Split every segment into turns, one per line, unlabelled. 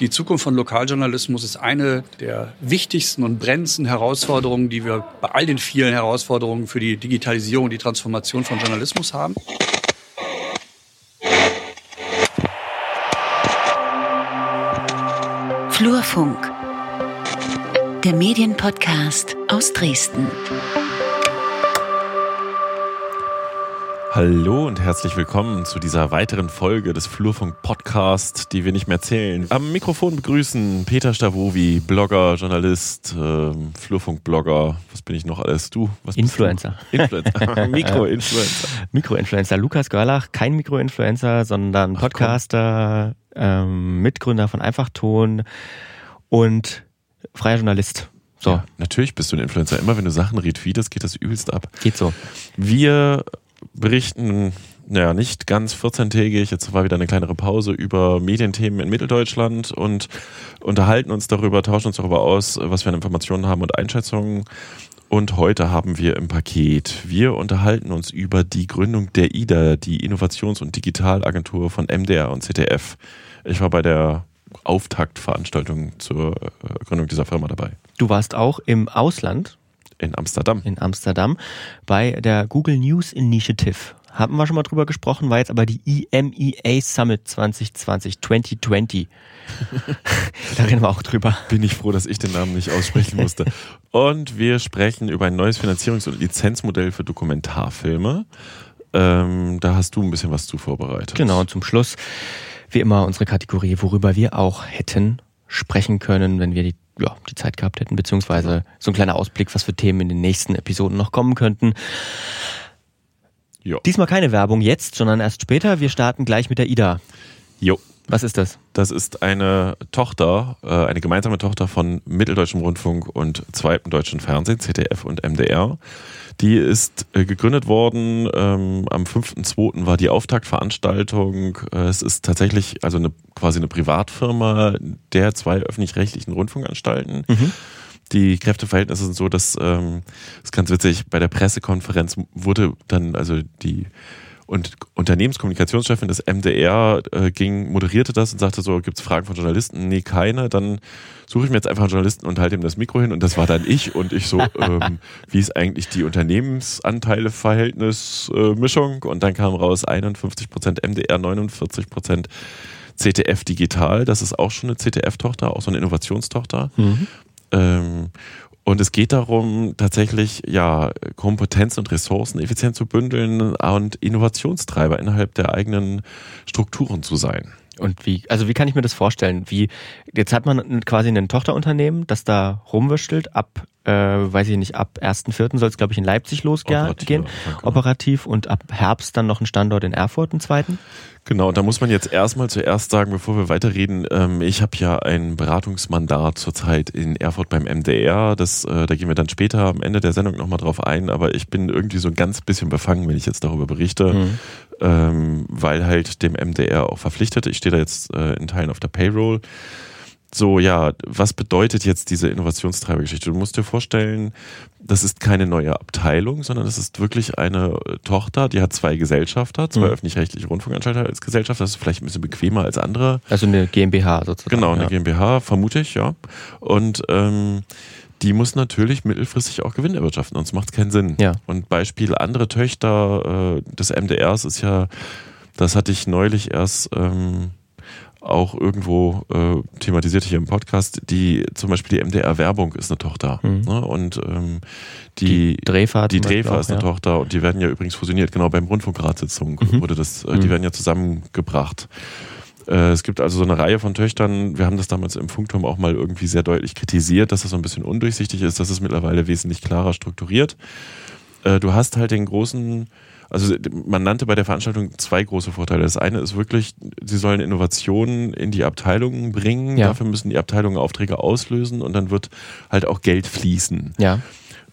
Die Zukunft von Lokaljournalismus ist eine der wichtigsten und brennendsten Herausforderungen, die wir bei all den vielen Herausforderungen für die Digitalisierung, die Transformation von Journalismus haben.
Flurfunk, der Medienpodcast aus Dresden.
Hallo und herzlich willkommen zu dieser weiteren Folge des Flurfunk Podcast, die wir nicht mehr zählen. Am Mikrofon begrüßen Peter Stavovi, Blogger, Journalist, äh, Flurfunk-Blogger. Was bin ich noch alles? Du? Was
Influencer.
Du? Influencer. Mikroinfluencer.
Mikroinfluencer. Lukas Görlach, kein Mikroinfluencer, sondern Podcaster, ähm, Mitgründer von Einfachton und freier Journalist. So. Ja,
natürlich bist du ein Influencer. Immer wenn du Sachen retweetest, geht das übelst ab.
Geht so.
Wir berichten, naja, nicht ganz 14-tägig, jetzt war wieder eine kleinere Pause über Medienthemen in Mitteldeutschland und unterhalten uns darüber, tauschen uns darüber aus, was wir an Informationen haben und Einschätzungen. Und heute haben wir im Paket, wir unterhalten uns über die Gründung der IDA, die Innovations- und Digitalagentur von MDR und ZDF. Ich war bei der Auftaktveranstaltung zur äh, Gründung dieser Firma dabei.
Du warst auch im Ausland
in Amsterdam.
In Amsterdam bei der Google News Initiative. Haben wir schon mal drüber gesprochen, war jetzt aber die EMEA Summit 2020, 2020. da reden wir auch drüber.
Bin ich froh, dass ich den Namen nicht aussprechen musste. Und wir sprechen über ein neues Finanzierungs- und Lizenzmodell für Dokumentarfilme. Ähm, da hast du ein bisschen was zu vorbereitet.
Genau, und zum Schluss, wie immer, unsere Kategorie, worüber wir auch hätten sprechen können, wenn wir die ja, die Zeit gehabt hätten, beziehungsweise so ein kleiner Ausblick, was für Themen in den nächsten Episoden noch kommen könnten. Jo. Diesmal keine Werbung jetzt, sondern erst später. Wir starten gleich mit der IDA.
Jo.
Was ist das?
Das ist eine Tochter, äh, eine gemeinsame Tochter von Mitteldeutschem Rundfunk und Zweiten Deutschen Fernsehen, ZDF und MDR. Die ist äh, gegründet worden. Ähm, am 5.2. war die Auftaktveranstaltung. Äh, es ist tatsächlich also eine, quasi eine Privatfirma der zwei öffentlich-rechtlichen Rundfunkanstalten. Mhm. Die Kräfteverhältnisse sind so, dass, ähm, das ist ganz witzig, bei der Pressekonferenz wurde dann, also die und Unternehmenskommunikationschefin des MDR äh, ging, moderierte das und sagte so, gibt es Fragen von Journalisten? Nee, keine. Dann suche ich mir jetzt einfach einen Journalisten und halte ihm das Mikro hin und das war dann ich und ich so, ähm, wie ist eigentlich die Unternehmensanteile-Verhältnis-Mischung? Äh, und dann kam raus 51 Prozent MDR, 49 Prozent CTF Digital. Das ist auch schon eine CTF-Tochter, auch so eine Innovationstochter. Mhm. Ähm, und es geht darum, tatsächlich ja Kompetenzen und Ressourcen effizient zu bündeln und Innovationstreiber innerhalb der eigenen Strukturen zu sein.
Und wie, also wie kann ich mir das vorstellen? Wie, jetzt hat man quasi ein Tochterunternehmen, das da rumwürschtelt. Ab, äh, weiß ich nicht, ab 1.4. soll es, glaube ich, in Leipzig losgehen, operativ, operativ und ab Herbst dann noch ein Standort in Erfurt, einen zweiten?
Genau, da muss man jetzt erstmal zuerst sagen, bevor wir weiterreden, ähm, ich habe ja ein Beratungsmandat zurzeit in Erfurt beim MDR. Das, äh, da gehen wir dann später am Ende der Sendung nochmal drauf ein, aber ich bin irgendwie so ein ganz bisschen befangen, wenn ich jetzt darüber berichte, mhm. ähm, weil halt dem MDR auch verpflichtet. Ich stehe da jetzt äh, in Teilen auf der Payroll so, ja, was bedeutet jetzt diese Innovationstreibergeschichte? Du musst dir vorstellen, das ist keine neue Abteilung, sondern es ist wirklich eine Tochter, die hat zwei Gesellschafter, zwei mhm. öffentlich-rechtliche Rundfunkanstalter als Gesellschaft. Das ist vielleicht ein bisschen bequemer als andere.
Also eine GmbH sozusagen.
Genau, eine ja. GmbH, vermute ich, ja. Und ähm, die muss natürlich mittelfristig auch Gewinn erwirtschaften, sonst macht es keinen Sinn.
Ja.
Und Beispiel andere Töchter äh, des MDRs ist ja, das hatte ich neulich erst ähm, auch irgendwo äh, thematisiert hier im Podcast, die zum Beispiel die MDR-Werbung ist eine Tochter. Mhm. Ne? Und ähm, die,
die Drefa,
die Drefa ist eine ja. Tochter und die werden ja übrigens fusioniert, genau beim Rundfunkratssitzung mhm. wurde das, äh, die mhm. werden ja zusammengebracht. Äh, es gibt also so eine Reihe von Töchtern. Wir haben das damals im Funkturm auch mal irgendwie sehr deutlich kritisiert, dass das so ein bisschen undurchsichtig ist. Das ist mittlerweile wesentlich klarer strukturiert. Äh, du hast halt den großen also man nannte bei der Veranstaltung zwei große Vorteile. Das eine ist wirklich, sie sollen Innovationen in die Abteilungen bringen. Ja. Dafür müssen die Abteilungen Aufträge auslösen und dann wird halt auch Geld fließen.
Ja.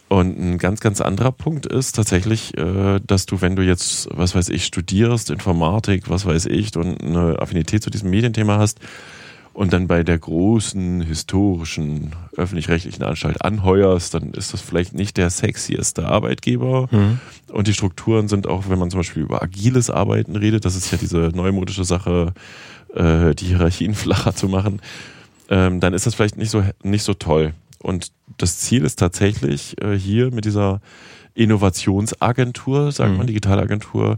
Und ein ganz, ganz anderer Punkt ist tatsächlich, äh, dass du, wenn du jetzt, was weiß ich, studierst, Informatik, was weiß ich, und eine Affinität zu diesem Medienthema hast, und dann bei der großen historischen öffentlich-rechtlichen Anstalt anheuerst, dann ist das vielleicht nicht der sexieste Arbeitgeber. Mhm. Und die Strukturen sind auch, wenn man zum Beispiel über agiles Arbeiten redet, das ist ja diese neumodische Sache, äh, die Hierarchien flacher zu machen. ähm, dann ist das vielleicht nicht so, nicht so toll. Und das Ziel ist tatsächlich äh, hier mit dieser Innovationsagentur, sagt
Mhm.
man, Digitalagentur,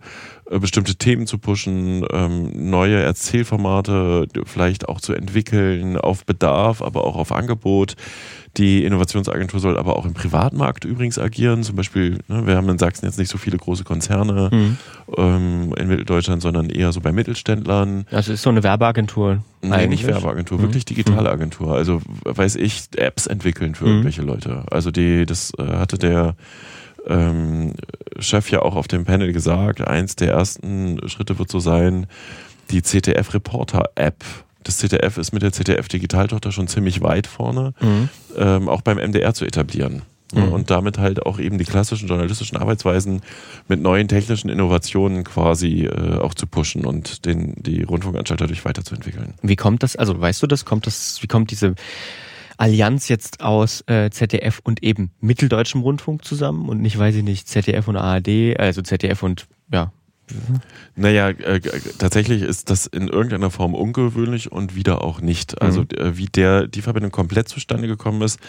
äh, bestimmte Themen zu pushen, ähm, neue Erzählformate vielleicht auch zu entwickeln, auf Bedarf, aber auch auf Angebot. Die Innovationsagentur soll aber auch im Privatmarkt übrigens agieren. Zum Beispiel, ne, wir haben in Sachsen jetzt nicht so viele große Konzerne
Mhm.
ähm, in Mitteldeutschland, sondern eher so bei Mittelständlern.
Also ist so eine Werbeagentur.
Nee,
eigentlich.
nicht Werbeagentur,
Mhm.
wirklich digitale Agentur. Also weiß ich, Apps entwickeln für
Mhm.
irgendwelche Leute. Also die, das äh, hatte der ähm, Chef ja auch auf dem Panel gesagt. Eins der ersten Schritte wird so sein, die CTF Reporter App. Das CTF ist mit der CTF Digitaltochter schon ziemlich weit vorne,
Mhm.
ähm, auch beim MDR zu etablieren. Ja,
Mhm.
Und damit halt auch eben die klassischen journalistischen Arbeitsweisen mit neuen technischen Innovationen quasi äh, auch zu pushen und den, die Rundfunkanstalt dadurch weiterzuentwickeln.
Wie kommt das, also weißt du das, kommt das, wie kommt diese Allianz jetzt aus äh, ZDF und eben Mitteldeutschem Rundfunk zusammen und nicht, weiß ich nicht, ZDF und ARD, also ZDF und ja.
Naja, äh, g- tatsächlich ist das in irgendeiner Form ungewöhnlich und wieder auch nicht. Also äh, wie der die Verbindung komplett zustande gekommen ist,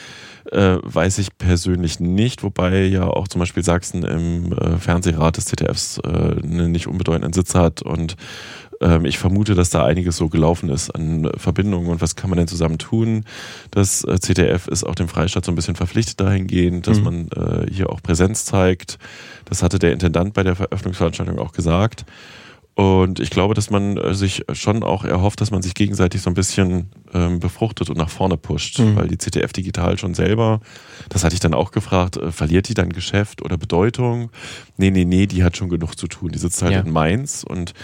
äh, weiß ich persönlich nicht, wobei ja auch zum Beispiel Sachsen im äh, Fernsehrat des ZDFs äh, einen nicht unbedeutenden Sitz hat und ähm, ich vermute, dass da einiges so gelaufen ist an Verbindungen und was kann man denn zusammen tun. Das äh, ZDF ist auch dem Freistaat so ein bisschen verpflichtet dahingehend, dass
Mhm.
man äh, hier auch Präsenz zeigt. Das hatte der Intendant bei der Veröffentlichungsveranstaltung auch gesagt. Und ich glaube, dass man äh, sich schon auch erhofft, dass man sich gegenseitig so ein bisschen ähm, befruchtet und nach vorne pusht,
Mhm.
weil die CTF Digital schon selber, das hatte ich dann auch gefragt, äh, verliert die dann Geschäft oder Bedeutung? Nee, nee, nee, die hat schon genug zu tun. Die sitzt halt
Ja.
in Mainz und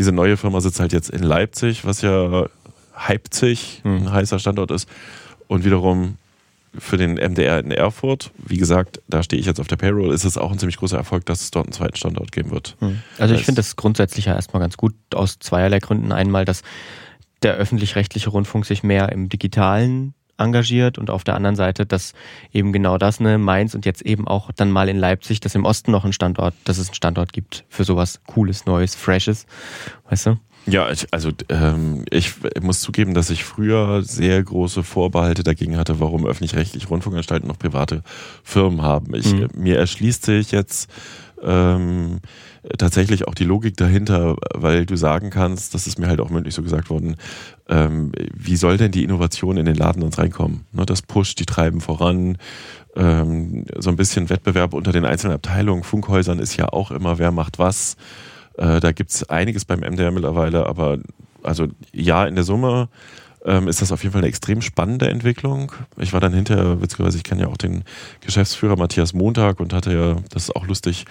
diese neue Firma sitzt halt jetzt in Leipzig, was ja Leipzig
Mhm.
ein heißer Standort ist. Und wiederum für den MDR in Erfurt, wie gesagt, da stehe ich jetzt auf der Payroll, ist es auch ein ziemlich großer Erfolg, dass es dort einen zweiten Standort geben wird.
Also ich finde das grundsätzlich ja erstmal ganz gut aus zweierlei Gründen. Einmal, dass der öffentlich-rechtliche Rundfunk sich mehr im Digitalen engagiert und auf der anderen Seite, dass eben genau das, ne, Mainz und jetzt eben auch dann mal in Leipzig, dass im Osten noch ein Standort, dass es einen Standort gibt für sowas Cooles, Neues, Freshes, weißt du?
Ja, ich, also ähm, ich muss zugeben, dass ich früher sehr große Vorbehalte dagegen hatte, warum öffentlich-rechtliche Rundfunkanstalten noch private Firmen haben. Ich,
Mhm.
Mir erschließt sich jetzt ähm, tatsächlich auch die Logik dahinter, weil du sagen kannst, das ist mir halt auch mündlich so gesagt worden, ähm, wie soll denn die Innovation in den Laden uns reinkommen? Ne, das pusht, die treiben voran. Ähm, so ein bisschen Wettbewerb unter den einzelnen Abteilungen, Funkhäusern ist ja auch immer, wer macht was. Äh, da gibt's einiges beim MDR mittlerweile, aber also ja, in der Summe ähm, ist das auf jeden Fall eine extrem spannende Entwicklung. Ich war dann hinterher, witzigerweise, ich kenne ja auch den Geschäftsführer Matthias Montag und hatte ja, das ist auch lustig,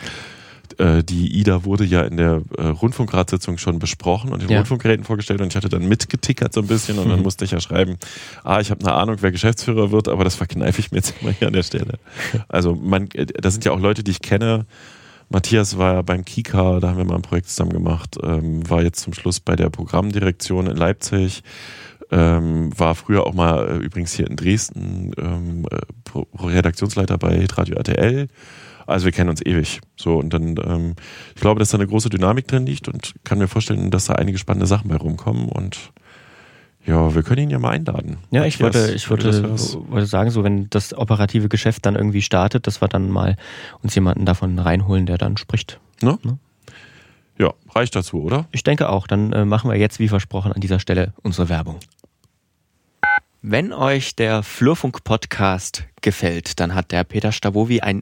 äh, die IDA wurde ja in der äh, Rundfunkratssitzung schon besprochen und den
Ja.
Rundfunkgeräten vorgestellt und ich hatte dann mitgetickert so ein bisschen und dann musste ich ja schreiben, ah, ich habe eine Ahnung, wer Geschäftsführer wird, aber das verkneife ich mir jetzt immer hier an der Stelle. Also man, äh, das sind ja auch Leute, die ich kenne. Matthias war ja beim Kika, da haben wir mal ein Projekt zusammen gemacht, ähm, war jetzt zum Schluss bei der Programmdirektion in Leipzig, ähm, war früher auch mal äh, übrigens hier in Dresden ähm, äh, Redaktionsleiter bei Radio RTL. Also wir kennen uns ewig. So und dann, ähm, ich glaube, dass da eine große Dynamik drin liegt und kann mir vorstellen, dass da einige spannende Sachen bei rumkommen und ja, wir können ihn ja mal einladen.
Ja, ich
Matthias,
wollte, ich
hörst.
wollte sagen, so wenn das operative Geschäft dann irgendwie startet, dass wir dann mal uns jemanden davon reinholen, der dann spricht.
Ja, reicht dazu, oder?
Ich denke auch. Dann äh, machen wir jetzt, wie versprochen, an dieser Stelle unsere Werbung. Wenn euch der Flurfunk-Podcast gefällt, dann hat der Peter Stavovi ein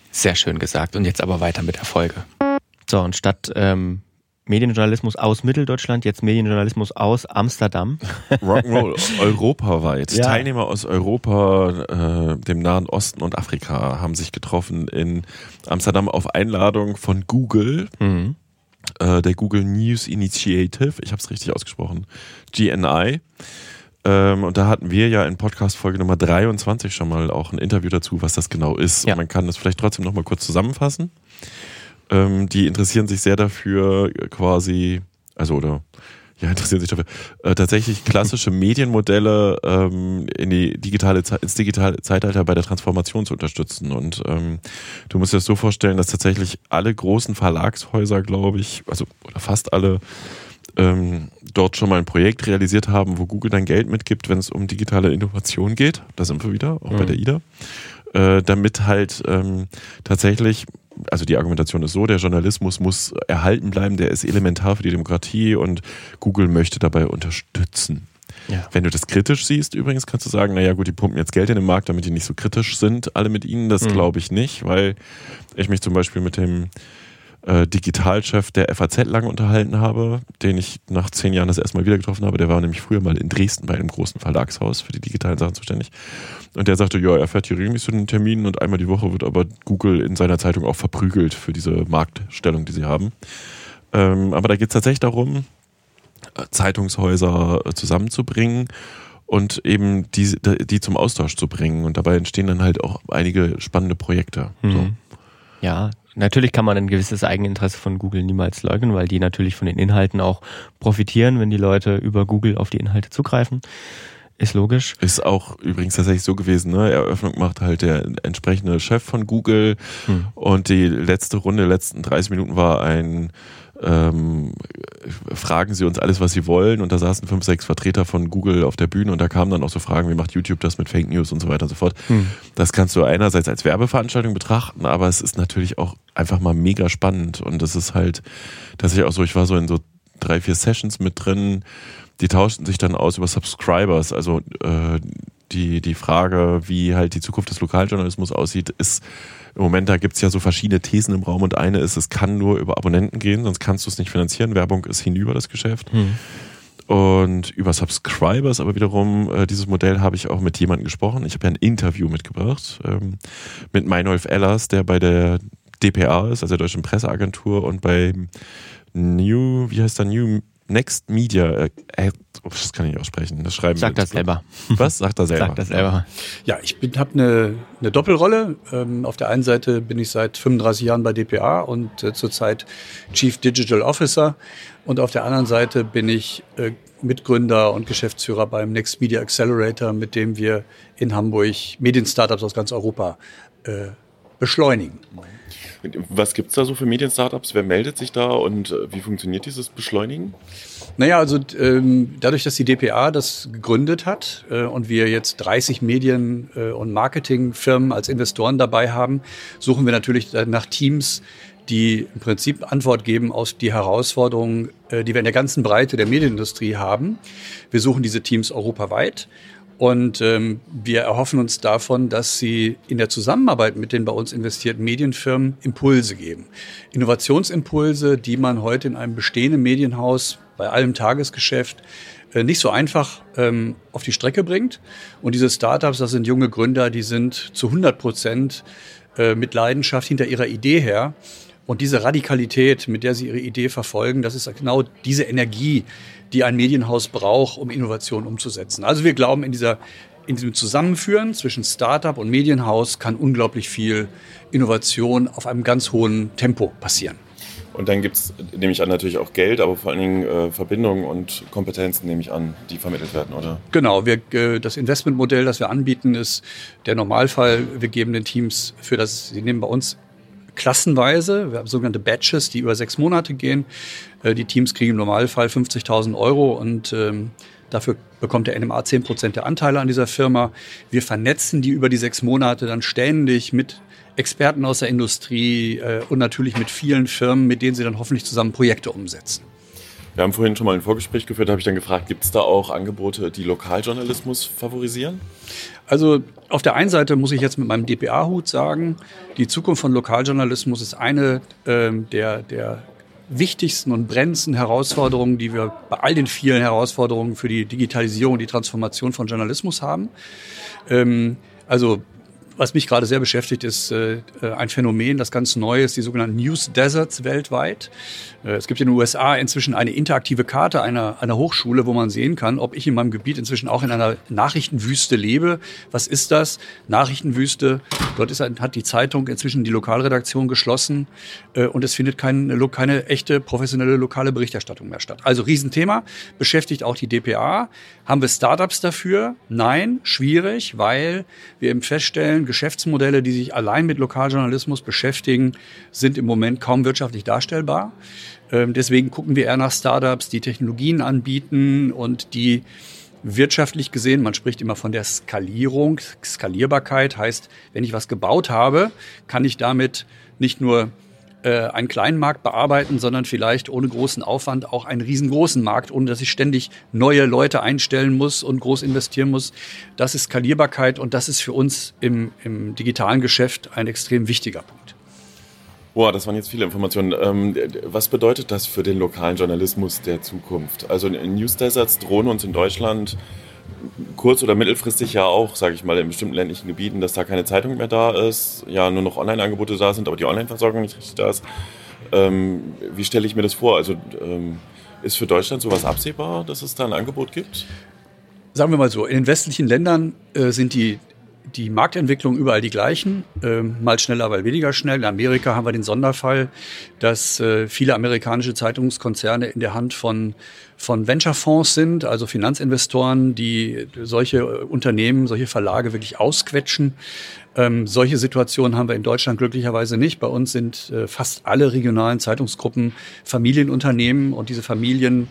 Sehr schön gesagt. Und jetzt aber weiter mit der Folge. So, und statt ähm, Medienjournalismus aus Mitteldeutschland, jetzt Medienjournalismus aus Amsterdam.
Rock'n'Roll europaweit.
Ja.
Teilnehmer aus Europa, äh, dem Nahen Osten und Afrika haben sich getroffen in Amsterdam auf Einladung von Google,
Mhm.
äh, der Google News Initiative. Ich habe es richtig ausgesprochen. GNI. Ähm, und da hatten wir ja in Podcast-Folge Nummer 23 schon mal auch ein Interview dazu, was das genau ist.
Ja.
Und man kann das vielleicht trotzdem nochmal kurz zusammenfassen. Ähm, die interessieren sich sehr dafür, quasi, also oder ja, interessieren sich dafür, äh, tatsächlich klassische Medienmodelle ähm, in die digitale, Ze- ins digitale Zeitalter bei der Transformation zu unterstützen. Und ähm, du musst dir das so vorstellen, dass tatsächlich alle großen Verlagshäuser, glaube ich, also oder fast alle, ähm, dort schon mal ein Projekt realisiert haben, wo Google dann Geld mitgibt, wenn es um digitale Innovation geht. Da sind wir wieder, auch bei
Mhm.
der IDA. Äh, damit halt ähm, tatsächlich, also die Argumentation ist so, der Journalismus muss erhalten bleiben, der ist elementar für die Demokratie und Google möchte dabei unterstützen.
Ja.
Wenn du das kritisch siehst, übrigens kannst du sagen, naja gut, die pumpen jetzt Geld in den Markt, damit die nicht so kritisch sind, alle mit ihnen. Das
Mhm.
glaube ich nicht, weil ich mich zum Beispiel mit dem äh, Digitalchef der FAZ lange unterhalten habe, den ich nach zehn Jahren das erste Mal wieder getroffen habe. Der war nämlich früher mal in Dresden bei einem großen Verlagshaus für die digitalen Sachen zuständig. Und der sagte, ja, er fährt hier regelmäßig zu den Terminen und einmal die Woche wird aber Google in seiner Zeitung auch verprügelt für diese Marktstellung, die sie haben. Ähm, aber da geht es tatsächlich darum, äh, Zeitungshäuser äh, zusammenzubringen und eben die, die zum Austausch zu bringen. Und dabei entstehen dann halt auch einige spannende Projekte. So.
Mhm. Ja, natürlich kann man ein gewisses Eigeninteresse von Google niemals leugnen, weil die natürlich von den Inhalten auch profitieren, wenn die Leute über Google auf die Inhalte zugreifen. Ist logisch.
Ist auch übrigens tatsächlich so gewesen, ne? Eröffnung macht halt der entsprechende Chef von Google
Hm.
und die letzte Runde, letzten 30 Minuten war ein ähm, fragen Sie uns alles, was Sie wollen. Und da saßen fünf, sechs Vertreter von Google auf der Bühne. Und da kamen dann auch so Fragen, wie macht YouTube das mit Fake News und so weiter und so fort.
Hm.
Das kannst du einerseits als Werbeveranstaltung betrachten, aber es ist natürlich auch einfach mal mega spannend. Und es ist halt tatsächlich auch so, ich war so in so drei, vier Sessions mit drin, die tauschten sich dann aus über Subscribers, also äh, die, die Frage, wie halt die Zukunft des Lokaljournalismus aussieht, ist im Moment, da gibt's ja so verschiedene Thesen im Raum und eine ist, es kann nur über Abonnenten gehen, sonst kannst du es nicht finanzieren. Werbung ist hinüber das Geschäft.
Hm.
Und über Subscribers, aber wiederum, äh, dieses Modell habe ich auch mit jemandem gesprochen. Ich habe ja ein Interview mitgebracht ähm, mit Meinolf Ellers, der bei der DPA ist, also der Deutschen Presseagentur und bei New, wie heißt der, New Next Media, äh, äh, das kann ich nicht aussprechen, das schreiben
Sag
wir
das selber.
Was? Sagt er selber.
Sag das selber.
Ja, ich habe eine, eine Doppelrolle. Ähm, auf der einen Seite bin ich seit 35 Jahren bei DPA und äh, zurzeit Chief Digital Officer. Und auf der anderen Seite bin ich äh, Mitgründer und Geschäftsführer beim Next Media Accelerator, mit dem wir in Hamburg Medien-Startups aus ganz Europa äh, beschleunigen.
Was gibt's da so für Medien-Startups? Wer meldet sich da und äh, wie funktioniert dieses Beschleunigen?
Naja, also ähm, dadurch, dass die DPA das gegründet hat äh, und wir jetzt 30 Medien- äh, und Marketingfirmen als Investoren dabei haben, suchen wir natürlich nach Teams, die im Prinzip Antwort geben auf die Herausforderungen, äh, die wir in der ganzen Breite der Medienindustrie haben. Wir suchen diese Teams europaweit und ähm, wir erhoffen uns davon, dass sie in der Zusammenarbeit mit den bei uns investierten Medienfirmen Impulse geben. Innovationsimpulse, die man heute in einem bestehenden Medienhaus bei allem Tagesgeschäft äh, nicht so einfach ähm, auf die Strecke bringt. Und diese Startups, das sind junge Gründer, die sind zu 100 Prozent äh, mit Leidenschaft hinter ihrer Idee her. Und diese Radikalität, mit der sie ihre Idee verfolgen, das ist genau diese Energie, die ein Medienhaus braucht, um Innovation umzusetzen. Also wir glauben, in, dieser, in diesem Zusammenführen zwischen Startup und Medienhaus kann unglaublich viel Innovation auf einem ganz hohen Tempo passieren.
Und dann gibt's, nehme ich an, natürlich auch Geld, aber vor allen Dingen äh, Verbindungen und Kompetenzen, nehme ich an, die vermittelt werden, oder?
Genau, wir, äh, das Investmentmodell, das wir anbieten, ist der Normalfall. Wir geben den Teams für das, sie nehmen bei uns klassenweise, wir haben sogenannte Batches, die über sechs Monate gehen. Äh, die Teams kriegen im Normalfall 50.000 Euro und ähm, dafür bekommt der NMA 10 Prozent der Anteile an dieser Firma. Wir vernetzen die über die sechs Monate dann ständig mit Experten aus der Industrie äh, und natürlich mit vielen Firmen, mit denen sie dann hoffentlich zusammen Projekte umsetzen.
Wir haben vorhin schon mal ein Vorgespräch geführt, da habe ich dann gefragt, gibt es da auch Angebote, die Lokaljournalismus favorisieren?
Also auf der einen Seite muss ich jetzt mit meinem DPA-Hut sagen, die Zukunft von Lokaljournalismus ist eine ähm, der, der wichtigsten und brennendsten Herausforderungen, die wir bei all den vielen Herausforderungen für die Digitalisierung, die Transformation von Journalismus haben. Ähm, also was mich gerade sehr beschäftigt, ist äh, ein Phänomen, das ganz neu ist, die sogenannten News Deserts weltweit. Äh, es gibt in den USA inzwischen eine interaktive Karte einer, einer Hochschule, wo man sehen kann, ob ich in meinem Gebiet inzwischen auch in einer Nachrichtenwüste lebe. Was ist das? Nachrichtenwüste. Dort ist, hat die Zeitung inzwischen die Lokalredaktion geschlossen äh, und es findet keine, keine echte professionelle lokale Berichterstattung mehr statt. Also Riesenthema, beschäftigt auch die DPA. Haben wir Startups dafür? Nein, schwierig, weil wir eben feststellen, Geschäftsmodelle, die sich allein mit Lokaljournalismus beschäftigen, sind im Moment kaum wirtschaftlich darstellbar. Ähm, deswegen gucken wir eher nach Startups, die Technologien anbieten und die wirtschaftlich gesehen, man spricht immer von der Skalierung. Skalierbarkeit heißt, wenn ich was gebaut habe, kann ich damit nicht nur äh, einen kleinen Markt bearbeiten, sondern vielleicht ohne großen Aufwand auch einen riesengroßen Markt, ohne dass ich ständig neue Leute einstellen muss und groß investieren muss. Das ist Skalierbarkeit und das ist für uns im, im digitalen Geschäft ein extrem wichtiger Punkt.
Boah, das waren jetzt viele Informationen. Ähm, was bedeutet das für den lokalen Journalismus der Zukunft? Also News Deserts drohen uns in Deutschland kurz- oder mittelfristig ja auch, sage ich mal, in bestimmten ländlichen Gebieten, dass da keine Zeitung mehr da ist, ja nur noch Online-Angebote da sind, aber die Online-Versorgung nicht richtig da ist. Ähm, wie stelle ich mir das vor? Also ähm, ist für Deutschland sowas absehbar, dass es da ein Angebot gibt?
Sagen wir mal so, in den westlichen Ländern äh, sind die die Marktentwicklung überall die gleichen, äh, mal schneller, mal weniger schnell. In Amerika haben wir den Sonderfall, dass äh, viele amerikanische Zeitungskonzerne in der Hand von, von Venture-Fonds sind, also Finanzinvestoren, die solche Unternehmen, solche Verlage wirklich ausquetschen. Ähm, solche Situationen haben wir in Deutschland glücklicherweise nicht. Bei uns sind äh, fast alle regionalen Zeitungsgruppen Familienunternehmen und diese Familien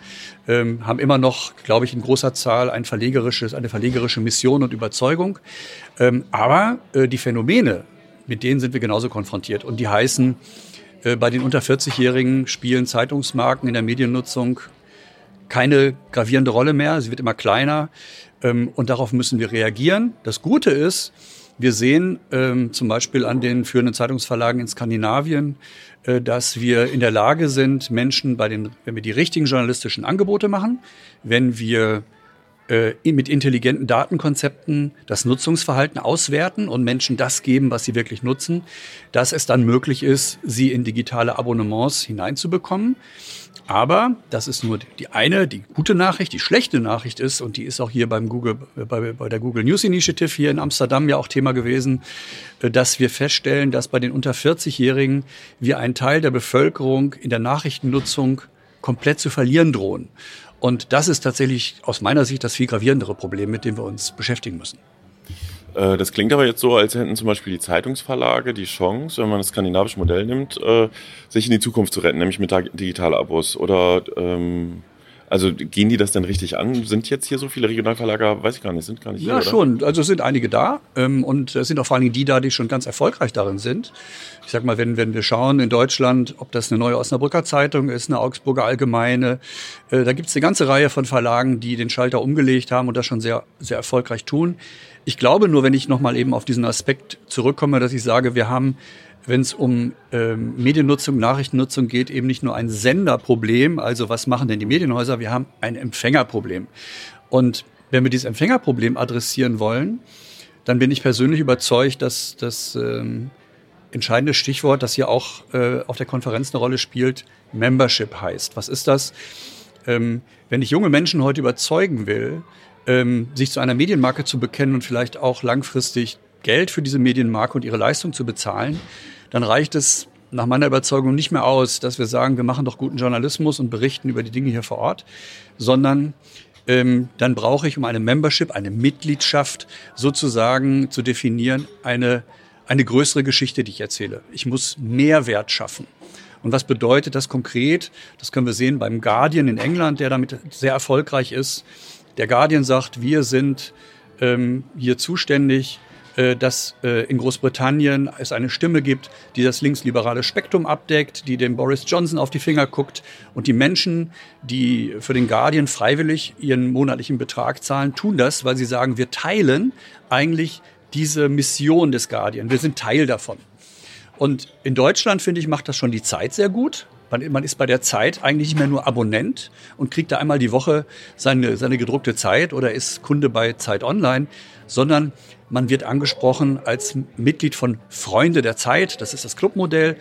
ähm, haben immer noch, glaube ich, in großer Zahl ein verlegerisches, eine verlegerische Mission und Überzeugung. Ähm, aber äh, die Phänomene, mit denen sind wir genauso konfrontiert und die heißen, äh, bei den unter 40-Jährigen spielen Zeitungsmarken in der Mediennutzung keine gravierende Rolle mehr. Sie wird immer kleiner ähm, und darauf müssen wir reagieren. Das Gute ist, wir sehen ähm, zum Beispiel an den führenden Zeitungsverlagen in Skandinavien, äh, dass wir in der Lage sind, Menschen bei den, wenn wir die richtigen journalistischen Angebote machen, wenn wir äh, mit intelligenten Datenkonzepten das Nutzungsverhalten auswerten und Menschen das geben, was sie wirklich nutzen, dass es dann möglich ist, sie in digitale Abonnements hineinzubekommen. Aber das ist nur die eine, die gute Nachricht. Die schlechte Nachricht ist, und die ist auch hier beim Google, bei, bei der Google News Initiative hier in Amsterdam ja auch Thema gewesen, äh, dass wir feststellen, dass bei den unter 40-Jährigen wir einen Teil der Bevölkerung in der Nachrichtennutzung komplett zu verlieren drohen. Und das ist tatsächlich aus meiner Sicht das viel gravierendere Problem, mit dem wir uns beschäftigen müssen.
Äh, das klingt aber jetzt so, als hätten zum Beispiel die Zeitungsverlage die Chance, wenn man das skandinavische Modell nimmt, äh, sich in die Zukunft zu retten, nämlich mit Digitalabos. Oder ähm, also gehen die das denn richtig an? Sind jetzt hier so viele Regionalverlager? Weiß ich gar nicht, sind gar nicht
Ja,
hier,
schon. Also es sind einige da ähm, und es sind auch vor allen Dingen die da, die schon ganz erfolgreich darin sind. Ich sag mal, wenn, wenn wir schauen in Deutschland, ob das eine neue Osnabrücker Zeitung ist, eine Augsburger Allgemeine, äh, da gibt es eine ganze Reihe von Verlagen, die den Schalter umgelegt haben und das schon sehr, sehr erfolgreich tun. Ich glaube nur, wenn ich nochmal eben auf diesen Aspekt zurückkomme, dass ich sage, wir haben wenn es um ähm, Mediennutzung, Nachrichtennutzung geht, eben nicht nur ein Senderproblem, also was machen denn die Medienhäuser, wir haben ein Empfängerproblem. Und wenn wir dieses Empfängerproblem adressieren wollen, dann bin ich persönlich überzeugt, dass das ähm, entscheidende Stichwort, das hier auch äh, auf der Konferenz eine Rolle spielt, Membership heißt. Was ist das? Ähm, wenn ich junge Menschen heute überzeugen will, ähm, sich zu einer Medienmarke zu bekennen und vielleicht auch langfristig Geld für diese Medienmarke und ihre Leistung zu bezahlen, dann reicht es nach meiner Überzeugung nicht mehr aus, dass wir sagen, wir machen doch guten Journalismus und berichten über die Dinge hier vor Ort, sondern ähm, dann brauche ich, um eine Membership, eine Mitgliedschaft sozusagen zu definieren, eine, eine größere Geschichte, die ich erzähle. Ich muss Mehrwert schaffen. Und was bedeutet das konkret? Das können wir sehen beim Guardian in England, der damit sehr erfolgreich ist. Der Guardian sagt, wir sind ähm, hier zuständig äh, dass äh, in Großbritannien es eine Stimme gibt, die das linksliberale Spektrum abdeckt, die dem Boris Johnson auf die Finger guckt und die Menschen, die für den Guardian freiwillig ihren monatlichen Betrag zahlen, tun das, weil sie sagen, wir teilen eigentlich diese Mission des Guardian. Wir sind Teil davon. Und in Deutschland, finde ich, macht das schon die Zeit sehr gut. Man, man ist bei der Zeit eigentlich nicht mehr nur Abonnent und kriegt da einmal die Woche seine, seine gedruckte Zeit oder ist Kunde bei Zeit Online, sondern man wird angesprochen als Mitglied von Freunde der Zeit. Das ist das Clubmodell.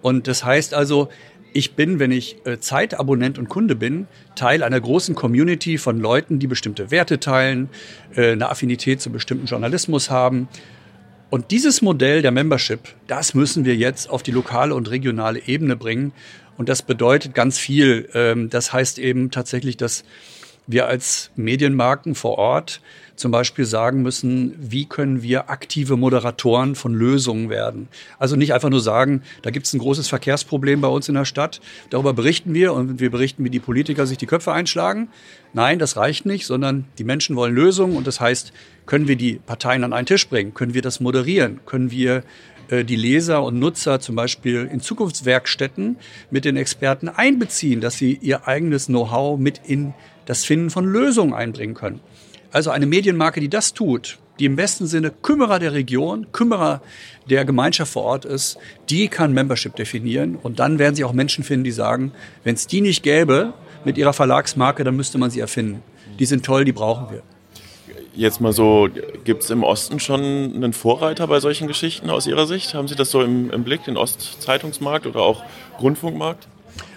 Und das heißt also, ich bin, wenn ich äh, Zeitabonnent und Kunde bin, Teil einer großen Community von Leuten, die bestimmte Werte teilen, äh, eine Affinität zu bestimmten Journalismus haben. Und dieses Modell der Membership, das müssen wir jetzt auf die lokale und regionale Ebene bringen. Und das bedeutet ganz viel. Ähm, das heißt eben tatsächlich, dass wir als Medienmarken vor Ort zum Beispiel sagen müssen, wie können wir aktive Moderatoren von Lösungen werden. Also nicht einfach nur sagen, da gibt es ein großes Verkehrsproblem bei uns in der Stadt, darüber berichten wir und wir berichten, wie die Politiker sich die Köpfe einschlagen. Nein, das reicht nicht, sondern die Menschen wollen Lösungen und das heißt, können wir die Parteien an einen Tisch bringen, können wir das moderieren, können wir die Leser und Nutzer zum Beispiel in Zukunftswerkstätten mit den Experten einbeziehen, dass sie ihr eigenes Know-how mit in das Finden von Lösungen einbringen können. Also eine Medienmarke, die das tut, die im besten Sinne Kümmerer der Region, Kümmerer der Gemeinschaft vor Ort ist, die kann Membership definieren. Und dann werden Sie auch Menschen finden, die sagen, wenn es die nicht gäbe mit ihrer Verlagsmarke, dann müsste man sie erfinden. Die sind toll, die brauchen wir.
Jetzt mal so, gibt es im Osten schon einen Vorreiter bei solchen Geschichten aus Ihrer Sicht? Haben Sie das so im, im Blick, den Ostzeitungsmarkt oder auch Rundfunkmarkt?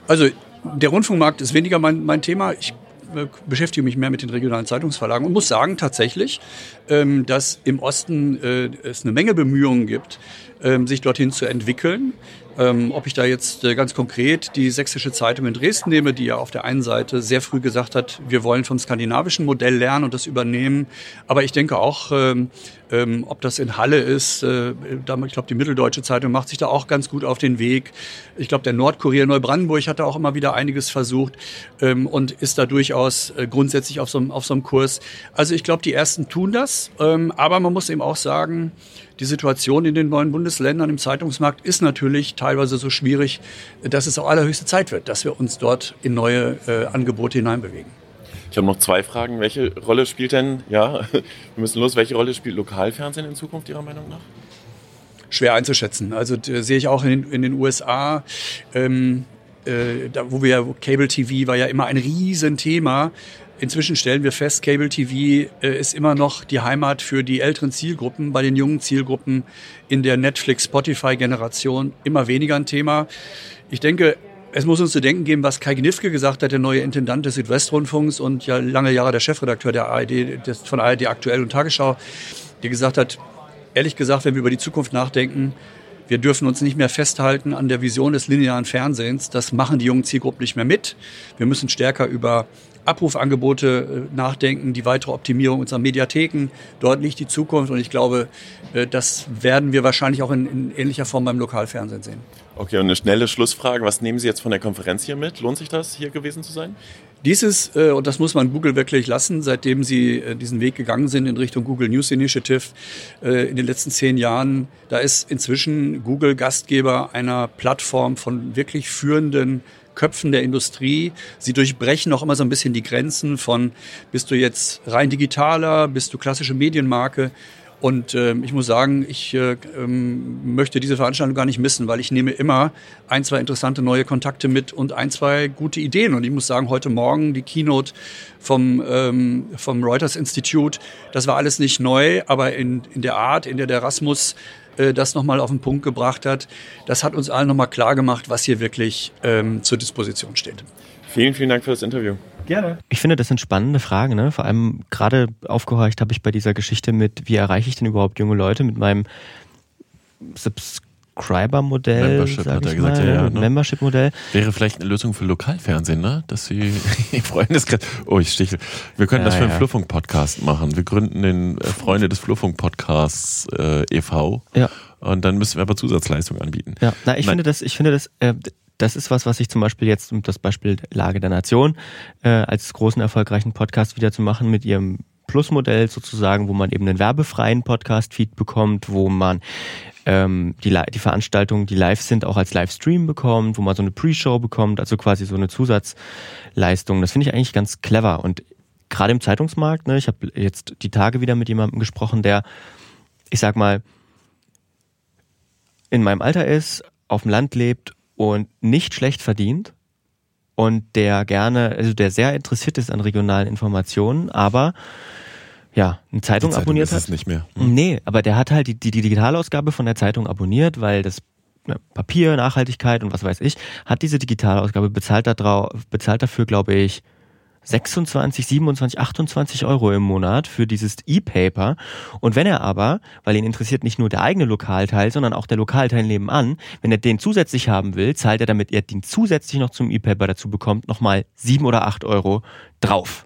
Also der Rundfunkmarkt ist weniger mein, mein Thema. Ich beschäftige mich mehr mit den regionalen Zeitungsverlagen und muss sagen tatsächlich, ähm, dass im Osten äh, es eine Menge Bemühungen gibt, ähm, sich dorthin zu entwickeln. Ähm, ob ich da jetzt äh, ganz konkret die Sächsische Zeitung in Dresden nehme, die ja auf der einen Seite sehr früh gesagt hat, wir wollen vom skandinavischen Modell lernen und das übernehmen. Aber ich denke auch, ähm, ähm, ob das in Halle ist, äh, ich glaube, die Mitteldeutsche Zeitung macht sich da auch ganz gut auf den Weg. Ich glaube, der Nordkurier Neubrandenburg hat da auch immer wieder einiges versucht ähm, und ist da durchaus äh, grundsätzlich auf so, auf so einem Kurs. Also ich glaube, die Ersten tun das, ähm, aber man muss eben auch sagen, die Situation in den neuen Bundesländern im Zeitungsmarkt ist natürlich teilweise so schwierig, dass es auch allerhöchste Zeit wird, dass wir uns dort in neue äh, Angebote hineinbewegen.
Ich habe noch zwei Fragen. Welche Rolle spielt denn, ja, wir müssen los, welche Rolle spielt Lokalfernsehen in Zukunft Ihrer Meinung nach?
Schwer einzuschätzen. Also sehe ich auch in, in den USA. Ähm, äh, da, wo wir Cable TV war ja immer ein Riesenthema. Inzwischen stellen wir fest, Cable TV äh, ist immer noch die Heimat für die älteren Zielgruppen. Bei den jungen Zielgruppen in der Netflix-Spotify-Generation immer weniger ein Thema. Ich denke, es muss uns zu denken geben, was Kai Gnifke gesagt hat, der neue Intendant des Südwestrundfunks und ja lange Jahre der Chefredakteur der ARD, des, von ARD Aktuell und Tagesschau, der gesagt hat, ehrlich gesagt, wenn wir über die Zukunft nachdenken, wir dürfen uns nicht mehr festhalten an der Vision des linearen Fernsehens. Das machen die jungen Zielgruppen nicht mehr mit. Wir müssen stärker über Abrufangebote äh, nachdenken, die weitere Optimierung unserer Mediatheken. Dort liegt die Zukunft und ich glaube, äh, das werden wir wahrscheinlich auch in, in ähnlicher Form beim Lokalfernsehen sehen.
Okay, und eine schnelle Schlussfrage. Was nehmen Sie jetzt von der Konferenz hier mit? Lohnt sich das, hier gewesen zu sein?
Dieses, äh, und das muss man Google wirklich lassen, seitdem sie diesen Weg gegangen sind in Richtung Google News Initiative in den letzten zehn Jahren, da ist inzwischen Google Gastgeber einer Plattform von wirklich führenden Köpfen der Industrie. Sie durchbrechen auch immer so ein bisschen die Grenzen von, bist du jetzt rein digitaler, bist du klassische Medienmarke. Und äh, ich muss sagen, ich äh, ähm, möchte diese Veranstaltung gar nicht missen, weil ich nehme immer ein, zwei interessante neue Kontakte mit und ein, zwei gute Ideen. Und ich muss sagen, heute Morgen die Keynote vom, ähm, vom Reuters Institute, das war alles nicht neu, aber in, in der Art, in der der Erasmus äh, das nochmal auf den Punkt gebracht hat. Das hat uns allen nochmal klar gemacht, was hier wirklich ähm, zur Disposition steht.
Vielen, vielen Dank für das Interview.
Gerne. Ich finde, das sind spannende Fragen. Ne? Vor allem gerade aufgehorcht habe ich bei dieser Geschichte mit, wie erreiche ich denn überhaupt junge Leute mit meinem Subs Subscriber-Modell.
Membership hat er gesagt, mal, ja. ja
ne? Membership-Modell.
Wäre vielleicht eine Lösung für Lokalfernsehen, ne? Dass sie Freundeskreis. Oh, ich stichel. Wir können ja, das für einen ja. Fluffunk-Podcast machen. Wir gründen den äh, Freunde des Fluffunk-Podcasts äh, e.V.
Ja.
Und dann müssen wir aber Zusatzleistungen anbieten.
Ja, na, ich Nein. finde das, ich finde das, äh, das ist was, was ich zum Beispiel jetzt, um das Beispiel Lage der Nation äh, als großen erfolgreichen Podcast wieder zu machen mit ihrem Plus-Modell sozusagen, wo man eben einen werbefreien Podcast-Feed bekommt, wo man ähm, die, die Veranstaltungen, die live sind, auch als Livestream bekommt, wo man so eine Pre-Show bekommt, also quasi so eine Zusatzleistung. Das finde ich eigentlich ganz clever. Und gerade im Zeitungsmarkt, ne, ich habe jetzt die Tage wieder mit jemandem gesprochen, der, ich sag mal, in meinem Alter ist, auf dem Land lebt und nicht schlecht verdient und der gerne, also der sehr interessiert ist an regionalen Informationen, aber ja, eine Zeitung,
Zeitung
abonniert
ist
hat.
nicht mehr.
Nee, aber der hat halt die, die, die Digitalausgabe von der Zeitung abonniert, weil das ne, Papier, Nachhaltigkeit und was weiß ich, hat diese Digitalausgabe bezahlt, da bezahlt dafür, glaube ich, 26, 27, 28 Euro im Monat für dieses E-Paper. Und wenn er aber, weil ihn interessiert nicht nur der eigene Lokalteil, sondern auch der Lokalteil nebenan, wenn er den zusätzlich haben will, zahlt er, damit er den zusätzlich noch zum E-Paper dazu bekommt, nochmal 7 oder 8 Euro drauf,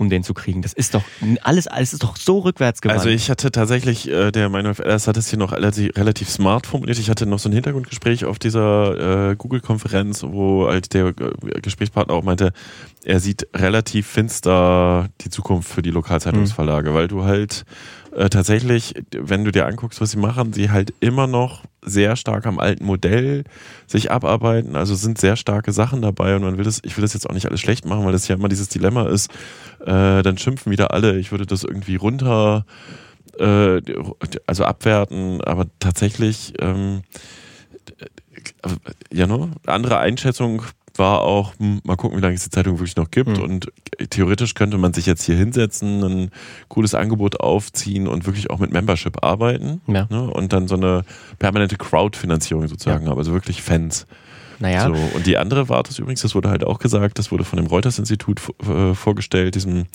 um den zu kriegen. Das ist doch alles, alles ist doch so rückwärts gewandt.
Also ich hatte tatsächlich, äh, der Meinung Ellers hat es hier noch relativ, relativ smart formuliert. Ich hatte noch so ein Hintergrundgespräch auf dieser äh, Google-Konferenz, wo halt der äh, Gesprächspartner auch meinte, er sieht relativ finster die Zukunft für die Lokalzeitungsverlage, weil du halt äh, tatsächlich, wenn du dir anguckst, was sie machen, sie halt immer noch sehr stark am alten Modell sich abarbeiten. Also sind sehr starke Sachen dabei und man will das, ich will das jetzt auch nicht alles schlecht machen, weil das ja immer dieses Dilemma ist, äh, dann schimpfen wieder alle, ich würde das irgendwie runter, äh, also abwerten, aber tatsächlich, ähm, ja, ne? andere Einschätzung war auch, hm, mal gucken, wie lange es die Zeitung wirklich noch gibt.
Mhm.
Und theoretisch könnte man sich jetzt hier hinsetzen, ein cooles Angebot aufziehen und wirklich auch mit Membership arbeiten.
Ja.
Ne? Und dann so eine permanente Crowdfinanzierung sozusagen haben, also wirklich Fans.
naja,
So, und die andere war das übrigens, das wurde halt auch gesagt, das wurde von dem Reuters-Institut äh, vorgestellt, diesem,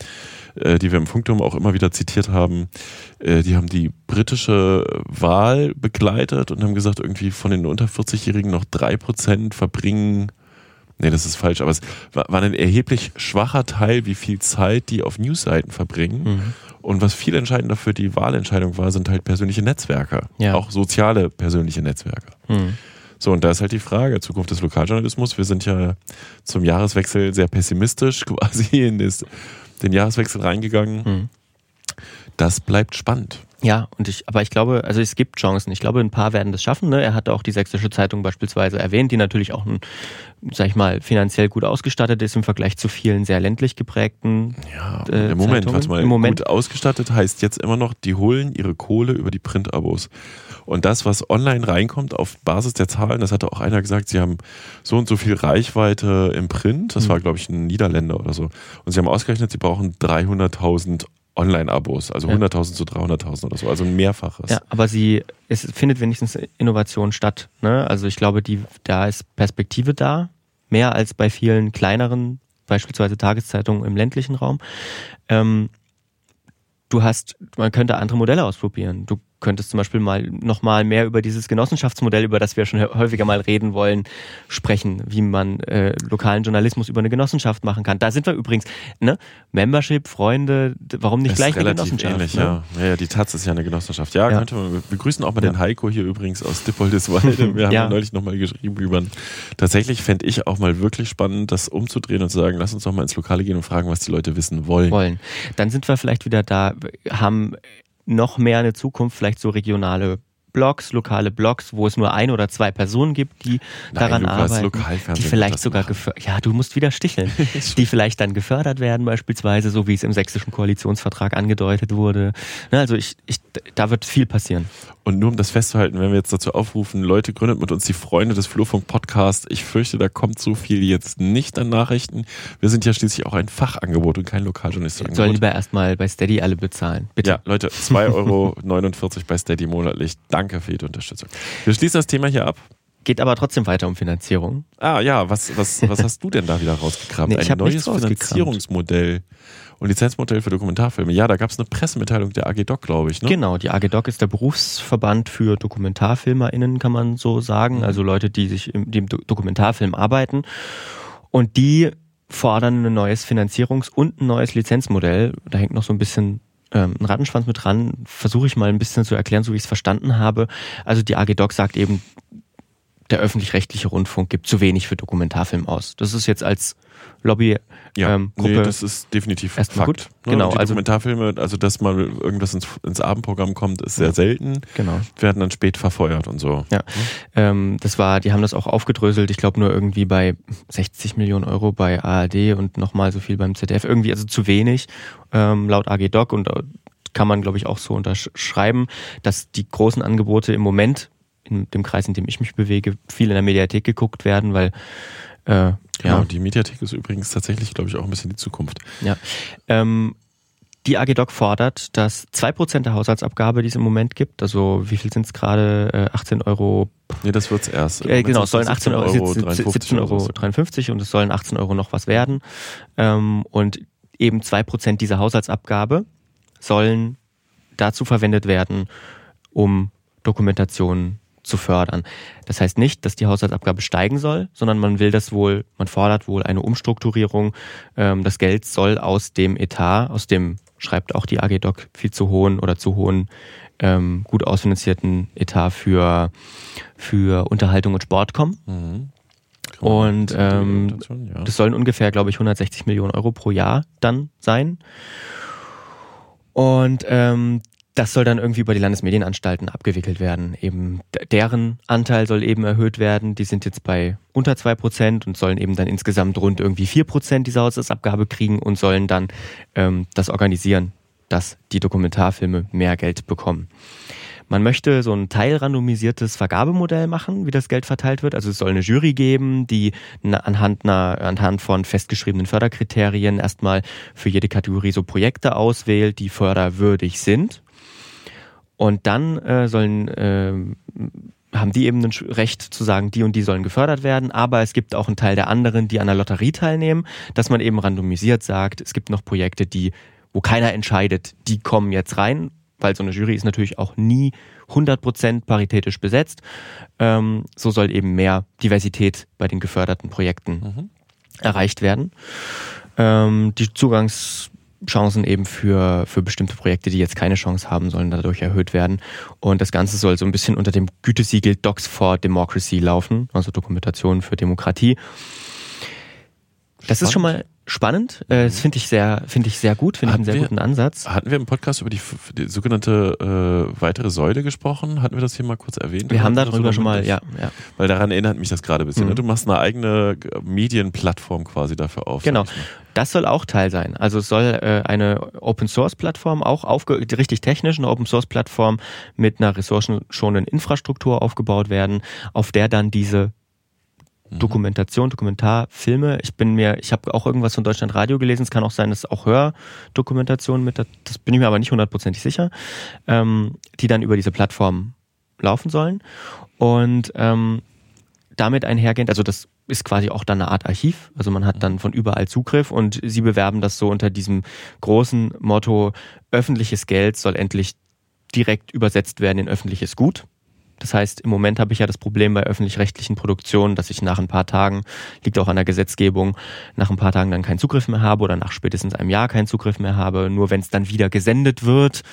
äh, die wir im Funkturm auch immer wieder zitiert haben. Äh, die haben die britische Wahl begleitet und haben gesagt, irgendwie von den unter 40-Jährigen noch drei Prozent verbringen, nee, das ist falsch, aber es war, war ein erheblich schwacher Teil, wie viel Zeit die auf Newsseiten verbringen.
Mhm.
Und was viel entscheidender für die Wahlentscheidung war, sind halt persönliche Netzwerke.
Ja.
Auch soziale persönliche Netzwerke.
Hm.
So, und da ist halt die Frage, Zukunft des Lokaljournalismus. Wir sind ja zum Jahreswechsel sehr pessimistisch quasi in das, den Jahreswechsel reingegangen.
Hm.
Das bleibt spannend.
Ja, und ich, aber ich glaube, also es gibt Chancen. Ich glaube, ein paar werden das schaffen. Ne? Er hatte auch die Sächsische Zeitung beispielsweise erwähnt, die natürlich auch, ein, sag ich mal, finanziell gut ausgestattet ist im Vergleich zu vielen sehr ländlich geprägten.
Ja,
Äh,
im Moment,
Zeitungen?
warte mal,
Im Moment-
gut ausgestattet heißt jetzt immer noch, die holen ihre Kohle über die Print-Abos. Und das, was online reinkommt auf Basis der Zahlen, das hatte auch einer gesagt, sie haben so und so viel Reichweite im Print, das
Mhm.
war, glaube ich, ein Niederländer oder so. Und sie haben ausgerechnet, sie brauchen 300.000 Online-Abos, also
Ja.
100.000 zu 300.000 oder so, also ein Mehrfaches.
Ja, aber sie, es findet wenigstens Innovation statt. Ne? Also ich glaube, die, da ist Perspektive da, mehr als bei vielen kleineren, beispielsweise Tageszeitungen im ländlichen Raum. Ähm, du hast, man könnte andere Modelle ausprobieren. Du könntest zum Beispiel mal nochmal mehr über dieses Genossenschaftsmodell, über das wir schon häufiger mal reden wollen, sprechen, wie man äh, lokalen Journalismus über eine Genossenschaft machen kann. Da sind wir übrigens, ne? Membership, Freunde, warum nicht
Das
gleich eine Genossenschaft?
ähnlich,
ne?
ja. ja. Ja, die Taz ist ja eine Genossenschaft. Ja,
Ja.
könnte man. Wir grüßen auch mal
Ja.
den Heiko hier übrigens aus Dippoldiswalde. Wir haben
Ja.
neulich nochmal geschrieben über. Tatsächlich fände ich auch mal wirklich spannend, das umzudrehen und zu sagen, lass uns doch mal ins Lokale gehen und fragen, was die Leute wissen wollen.
wollen. Dann sind wir vielleicht wieder da, haben noch mehr eine Zukunft, vielleicht so regionale Blogs, lokale Blogs, wo es nur ein oder zwei Personen gibt, die daran
Lukas,
arbeiten, die vielleicht sogar gefördert, ja, du musst wieder sticheln, die vielleicht dann gefördert werden beispielsweise, so wie es im sächsischen Koalitionsvertrag angedeutet wurde. Ne, Also ich, ich, da wird viel passieren.
Und nur um das festzuhalten, wenn wir jetzt dazu aufrufen, Leute, gründet mit uns die Freunde des Flurfunk Podcasts. Ich fürchte, da kommt so viel jetzt nicht an Nachrichten. Wir sind ja schließlich auch ein Fachangebot und kein
Sollen
Lokaljournalistenangebot.
lieber erstmal bei Steady alle bezahlen. Bitte.
Ja, Leute, 2,49 Euro bei Steady monatlich. Danke für die Unterstützung. Wir schließen das Thema hier ab.
Geht aber trotzdem weiter um Finanzierung.
Ah ja, was, was, was hast du denn da wieder rausgekramt?
Nee,
Ein neues. Finanzierungsmodell und Lizenzmodell für Dokumentarfilme. Ja, da gab es eine Pressemitteilung der AG Doc, glaube ich. Ne?
Genau, die AG Doc ist der Berufsverband für DokumentarfilmerInnen, kann man so sagen. Also Leute, die sich im dem Do- Dokumentarfilm arbeiten. Und die fordern ein neues Finanzierungs- und ein neues Lizenzmodell. Da hängt noch so ein bisschen ähm, ein Rattenschwanz mit dran. Versuche ich mal ein bisschen zu erklären, so wie ich es verstanden habe. Also die AG Doc sagt eben, der öffentlich-rechtliche Rundfunk gibt zu wenig für Dokumentarfilm aus. Das ist jetzt als Lobby
Ja,
ähm,
nee, das ist definitiv
erstmal
Fakt.
gut. Genau,
die
also-
Dokumentarfilme, also dass mal irgendwas ins, ins Abendprogramm kommt, ist sehr
Ja.
selten.
genau.
Werden dann spät verfeuert und so.
Ja, ähm, das war, die haben das auch aufgedröselt, ich glaube nur irgendwie bei 60 Millionen Euro bei ARD und nochmal so viel beim ZDF. Irgendwie also zu wenig, ähm, laut AG Doc und äh, kann man glaube ich auch so unterschreiben, dass die großen Angebote im Moment in dem Kreis, in dem ich mich bewege, viel in der Mediathek geguckt werden, weil
äh, Genau, ja. die Mediathek ist übrigens tatsächlich, glaube ich, auch ein bisschen die Zukunft.
Ja. Ähm, die AG Doc fordert, dass 2% der Haushaltsabgabe, die es im Moment gibt, also wie viel sind es gerade? 18 Euro.
Nee, das wird es erst.
Äh, genau, es sollen 18 Euro, Euro 17,53 Euro 53 und es sollen 18 Euro noch was werden. Ähm, und eben 2% dieser Haushaltsabgabe sollen dazu verwendet werden, um Dokumentation zu fördern. Das heißt nicht, dass die Haushaltsabgabe steigen soll, sondern man will das wohl, man fordert wohl eine Umstrukturierung. Ähm, das Geld soll aus dem Etat, aus dem schreibt auch die AG Doc viel zu hohen oder zu hohen ähm, gut ausfinanzierten Etat für für Unterhaltung und Sport kommen. Mhm. Und ähm, ja. das sollen ungefähr, glaube ich, 160 Millionen Euro pro Jahr dann sein. Und ähm, das soll dann irgendwie über die Landesmedienanstalten abgewickelt werden. Eben deren Anteil soll eben erhöht werden. Die sind jetzt bei unter zwei Prozent und sollen eben dann insgesamt rund irgendwie vier Prozent dieser Haushaltsabgabe kriegen und sollen dann ähm, das organisieren, dass die Dokumentarfilme mehr Geld bekommen. Man möchte so ein teilrandomisiertes Vergabemodell machen, wie das Geld verteilt wird. Also es soll eine Jury geben, die anhand, einer, anhand von festgeschriebenen Förderkriterien erstmal für jede Kategorie so Projekte auswählt, die förderwürdig sind. Und dann äh, sollen äh, haben die eben ein Recht zu sagen, die und die sollen gefördert werden, aber es gibt auch einen Teil der anderen, die an der Lotterie teilnehmen, dass man eben randomisiert sagt, es gibt noch Projekte, die, wo keiner entscheidet, die kommen jetzt rein, weil so eine Jury ist natürlich auch nie 100% paritätisch besetzt. Ähm, so soll eben mehr Diversität bei den geförderten Projekten mhm. erreicht werden. Ähm, die Zugangs Chancen eben für, für bestimmte Projekte, die jetzt keine Chance haben, sollen dadurch erhöht werden. Und das Ganze soll so ein bisschen unter dem Gütesiegel Docs for Democracy laufen, also Dokumentation für Demokratie. Das ist schon mal spannend. Äh, das finde ich sehr, finde ich sehr gut, finde ich einen sehr wir, guten Ansatz.
Hatten wir im Podcast über die, die sogenannte äh, weitere Säule gesprochen? Hatten wir das hier mal kurz erwähnt?
Wir haben darüber schon mal, ja,
ja. Weil daran erinnert mich das gerade ein bisschen. Ne? Mhm. Du machst eine eigene Medienplattform quasi dafür auf.
Genau. Das soll auch Teil sein. Also es soll äh, eine Open Source Plattform auch aufge richtig technisch eine Open Source Plattform mit einer ressourcenschonenden Infrastruktur aufgebaut werden, auf der dann diese Mhm. Dokumentation, Dokumentarfilme. Ich bin mir, ich habe auch irgendwas von Deutschland Radio gelesen. Es kann auch sein, dass auch Hördokumentationen mit, das bin ich mir aber nicht hundertprozentig sicher, ähm, die dann über diese Plattform laufen sollen. Und ähm, damit einhergehend, also das ist quasi auch dann eine Art Archiv. Also man hat dann von überall Zugriff und sie bewerben das so unter diesem großen Motto, öffentliches Geld soll endlich direkt übersetzt werden in öffentliches Gut. Das heißt, im Moment habe ich ja das Problem bei öffentlich-rechtlichen Produktionen, dass ich nach ein paar Tagen, liegt auch an der Gesetzgebung, nach ein paar Tagen dann keinen Zugriff mehr habe oder nach spätestens einem Jahr keinen Zugriff mehr habe, nur wenn es dann wieder gesendet wird.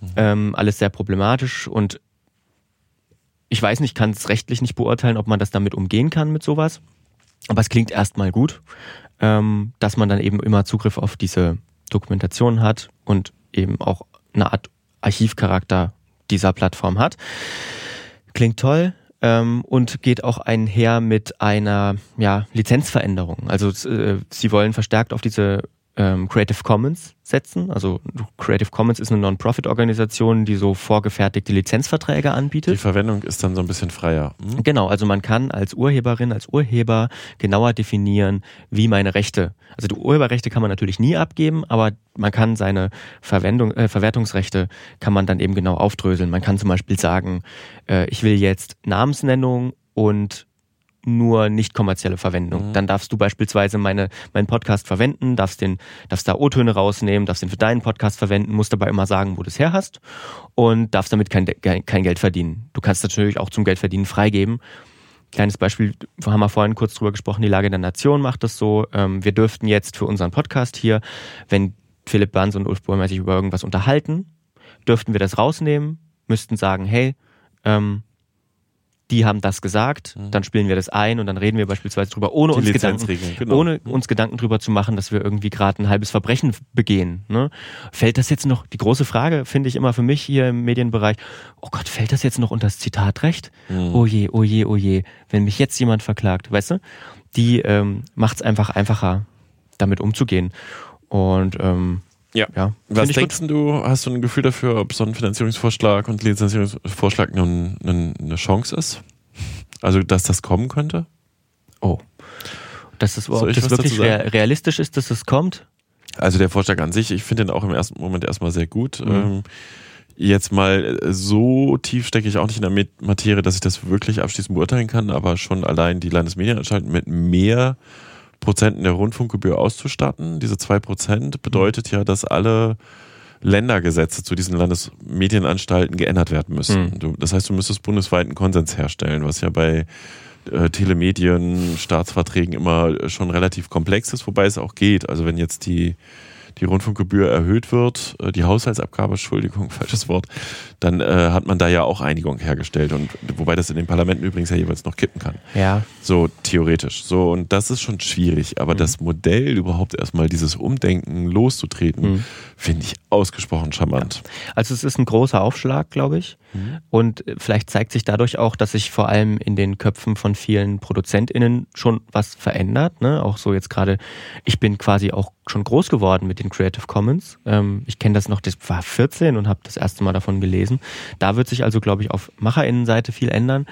Mhm. Ähm, alles sehr problematisch und ich weiß nicht, kann es rechtlich nicht beurteilen, ob man das damit umgehen kann mit sowas. Aber es klingt erstmal gut, ähm, dass man dann eben immer Zugriff auf diese Dokumentation hat und eben auch eine Art Archivcharakter dieser Plattform hat. Klingt toll ähm, und geht auch einher mit einer ja, Lizenzveränderung. Also äh, sie wollen verstärkt auf diese ähm, Creative Commons setzen. Also Creative Commons ist eine Non-Profit-Organisation, die so vorgefertigte Lizenzverträge anbietet.
Die Verwendung ist dann so ein bisschen freier.
Hm? Genau, also man kann als Urheberin, als Urheber genauer definieren, wie meine Rechte. Also die Urheberrechte kann man natürlich nie abgeben, aber man kann seine Verwendung, äh, Verwertungsrechte kann man dann eben genau aufdröseln. Man kann zum Beispiel sagen, äh, ich will jetzt Namensnennung und nur nicht kommerzielle Verwendung. Mhm. Dann darfst du beispielsweise meine, meinen Podcast verwenden, darfst den, darfst da O-Töne rausnehmen, darfst den für deinen Podcast verwenden, musst dabei immer sagen, wo du es her hast und darfst damit kein, kein Geld verdienen. Du kannst natürlich auch zum Geldverdienen freigeben. Kleines Beispiel, wir haben wir vorhin kurz drüber gesprochen, die Lage der Nation macht das so. Ähm, wir dürften jetzt für unseren Podcast hier, wenn Philipp Banz und Ulf Bäumer sich über irgendwas unterhalten, dürften wir das rausnehmen, müssten sagen, hey, ähm, die haben das gesagt, mhm. dann spielen wir das ein und dann reden wir beispielsweise drüber, ohne uns Gedanken, genau. ohne uns Gedanken drüber zu machen, dass wir irgendwie gerade ein halbes Verbrechen begehen. Ne? Fällt das jetzt noch, die große Frage finde ich immer für mich hier im Medienbereich, oh Gott, fällt das jetzt noch unter das Zitatrecht? Mhm. Oh je, oh je, oh je, wenn mich jetzt jemand verklagt, weißt du? Die ähm, macht es einfach einfacher, damit umzugehen. Und ähm,
Ja.
ja
Was denkst du, hast du ein Gefühl dafür, ob so ein Finanzierungsvorschlag und Lizenzierungsvorschlag nun eine, eine Chance ist? Also, dass das kommen könnte?
Oh. Dass das, ob das wirklich realistisch ist, dass es kommt?
Also der Vorschlag an sich, ich finde den auch im ersten Moment erstmal sehr gut.
Mhm.
Ähm, jetzt mal äh, so tief stecke ich auch nicht in der Materie, dass ich das wirklich abschließend beurteilen kann, aber schon allein die Landesmedienanstalten mit mehr Prozenten der Rundfunkgebühr auszustatten. Diese zwei Prozent bedeutet ja, dass alle Ländergesetze zu diesen Landesmedienanstalten geändert werden müssen.
Mhm.
Du, das heißt, du müsstest bundesweit einen Konsens herstellen, was ja bei äh, Telemedien, Staatsverträgen immer schon relativ komplex ist, wobei es auch geht. Also wenn jetzt die, die Rundfunkgebühr erhöht wird, äh, die Haushaltsabgabe, Entschuldigung, falsches Wort, dann äh, hat man da ja auch Einigung hergestellt. Und wobei das in den Parlamenten übrigens ja jeweils noch kippen kann.
Ja.
So theoretisch. So, und das ist schon schwierig. Aber das Modell überhaupt erstmal dieses Umdenken loszutreten,
Mhm.
finde ich ausgesprochen charmant.
Also es ist ein großer Aufschlag, glaube ich. Und äh, vielleicht zeigt sich dadurch auch, dass sich vor allem in den Köpfen von vielen ProduzentInnen schon was verändert. Ne? Auch so jetzt gerade, ich bin quasi auch schon groß geworden mit den Creative Commons. Ähm, ich kenne das noch, das war 14 und habe das erste Mal davon gelesen. Da wird sich also, glaube ich, auf MacherInnenseite viel ändern.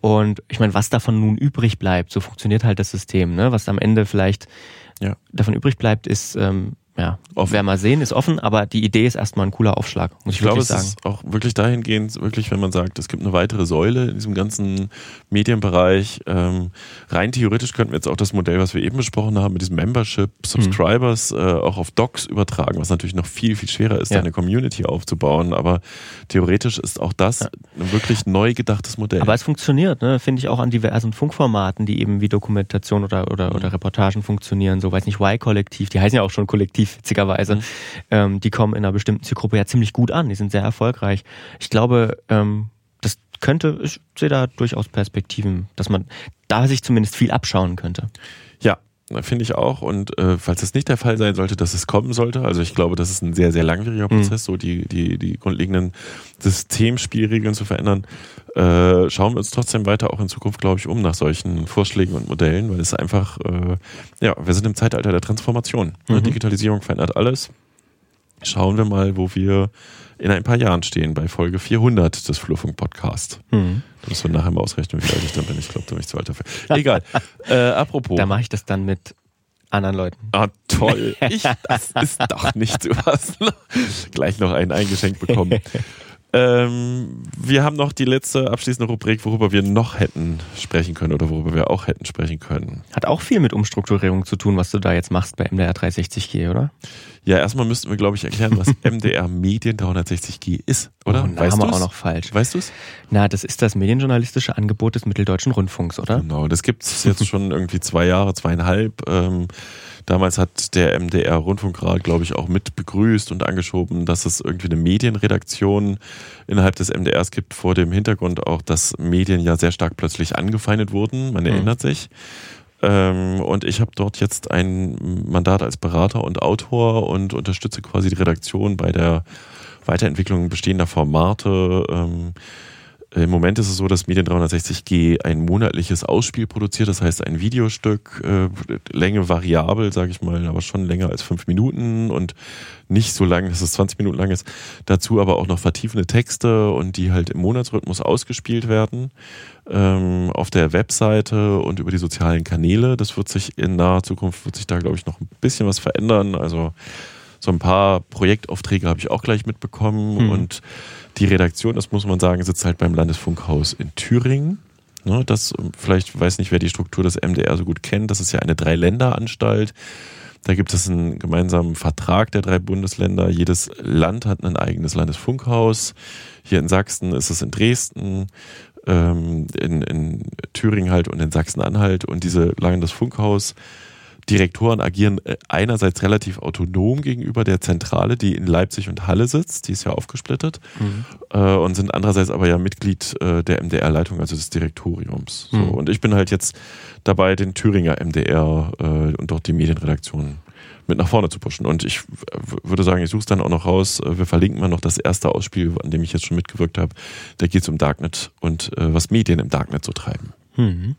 Und ich meine, was davon nun übrig bleibt, so funktioniert halt das System. Ne? Was am Ende vielleicht
Ja.
davon übrig bleibt, ist, ähm, ja,
Offen.
werden wir sehen, ist offen, aber die Idee ist erstmal ein cooler Aufschlag, muss ich,
Ich glaube, es
sagen.
ist auch wirklich dahingehend, wirklich, wenn man sagt, es gibt eine weitere Säule in diesem ganzen Medienbereich. Ähm, rein theoretisch könnten wir jetzt auch das Modell, was wir eben besprochen haben, mit diesem Membership, Subscribers, äh, auch auf Docs übertragen, was natürlich noch viel, viel schwerer ist,
Ja.
eine Community aufzubauen. Aber theoretisch ist auch das ein wirklich neu gedachtes Modell.
Aber es funktioniert, ne? finde ich auch an diversen Funkformaten, die eben wie Dokumentation oder, oder,
Mhm.
oder Reportagen funktionieren, so weiß nicht, Y-Kollektiv, die heißen ja auch schon Kollektiv, witzigerweise,
Mhm.
ähm, die kommen in einer bestimmten Zielgruppe ja ziemlich gut an, die sind sehr erfolgreich. Ich glaube, ähm, das könnte, ich sehe da durchaus Perspektiven, dass man da sich zumindest viel abschauen könnte.
Finde ich auch. Und äh, falls es nicht der Fall sein sollte, dass es kommen sollte, also ich glaube, das ist ein sehr, sehr langwieriger
Mhm.
Prozess, so die, die, die grundlegenden Systemspielregeln zu verändern, äh, schauen wir uns trotzdem weiter auch in Zukunft, glaube ich, um nach solchen Vorschlägen und Modellen, weil es einfach, äh, ja, wir sind im Zeitalter der Transformation. Ne?
Mhm.
Digitalisierung verändert alles. Schauen wir mal, wo wir in ein paar Jahren stehen, bei Folge 400 des Flurfunk-Podcasts.
Mhm.
Da müssen wir nachher mal ausrechnen, wie alt ich dann bin. Ich glaube, da bin ich zu alt dafür. Egal. Äh, apropos.
Da mache ich das dann mit anderen Leuten.
Ah, toll. Ich, das ist doch nicht so was. Gleich noch einen eingeschenkt bekommen. Ähm, wir haben noch die letzte abschließende Rubrik, worüber wir noch hätten sprechen können oder worüber wir auch hätten sprechen können.
Hat auch viel mit Umstrukturierung zu tun, was du da jetzt machst bei MDR 360G, oder?
Ja, erstmal müssten wir, glaube ich, erklären, was MDR Medien 360G ist, oder?
Oh, Name auch
du's?
noch falsch.
Weißt du es?
Na, das ist das medienjournalistische Angebot des Mitteldeutschen Rundfunks, oder?
Genau, das gibt es jetzt schon irgendwie zwei Jahre, zweieinhalb. Ähm, damals hat der MDR Rundfunkrat, glaube ich, auch mit begrüßt und angeschoben, dass es irgendwie eine Medienredaktion innerhalb des MDRs gibt, vor dem Hintergrund auch, dass Medien ja sehr stark plötzlich angefeindet wurden. Man
Mhm.
erinnert sich. Ähm, und ich habe dort jetzt ein Mandat als Berater und Autor und unterstütze quasi die Redaktion bei der Weiterentwicklung bestehender Formate. Ähm, im Moment ist es so, dass Medien 360G ein monatliches Ausspiel produziert, das heißt ein Videostück, äh, Länge variabel, sage ich mal, aber schon länger als fünf Minuten und nicht so lang, dass es 20 Minuten lang ist. Dazu aber auch noch vertiefende Texte und die halt im Monatsrhythmus ausgespielt werden ähm, auf der Webseite und über die sozialen Kanäle. Das wird sich in naher Zukunft, wird sich da glaube ich noch ein bisschen was verändern. Also so ein paar Projektaufträge habe ich auch gleich mitbekommen
Hm.
und die Redaktion, das muss man sagen, sitzt halt beim Landesfunkhaus in Thüringen. Ne, das vielleicht weiß nicht, wer die Struktur des MDR so gut kennt. Das ist ja eine Dreiländeranstalt. Da gibt es einen gemeinsamen Vertrag der drei Bundesländer. Jedes Land hat ein eigenes Landesfunkhaus. Hier in Sachsen ist es in Dresden, ähm, in, in Thüringen halt und in Sachsen-Anhalt. Und diese Landesfunkhaus Direktoren agieren äh, einerseits relativ autonom gegenüber der Zentrale, die in Leipzig und Halle sitzt, die ist ja aufgesplittet, äh, und sind andererseits aber ja Mitglied äh, der MDR-Leitung, also des Direktoriums. So,
Mhm.
Und ich bin halt jetzt dabei, den Thüringer MDR äh, und dort die Medienredaktion mit nach vorne zu pushen. Und ich w- würde sagen, ich suche es dann auch noch raus. Äh, Wir verlinken mal noch das erste Ausspiel, an dem ich jetzt schon mitgewirkt habe. Da geht es um Darknet und äh, was Medien im Darknet so treiben.
Mhm.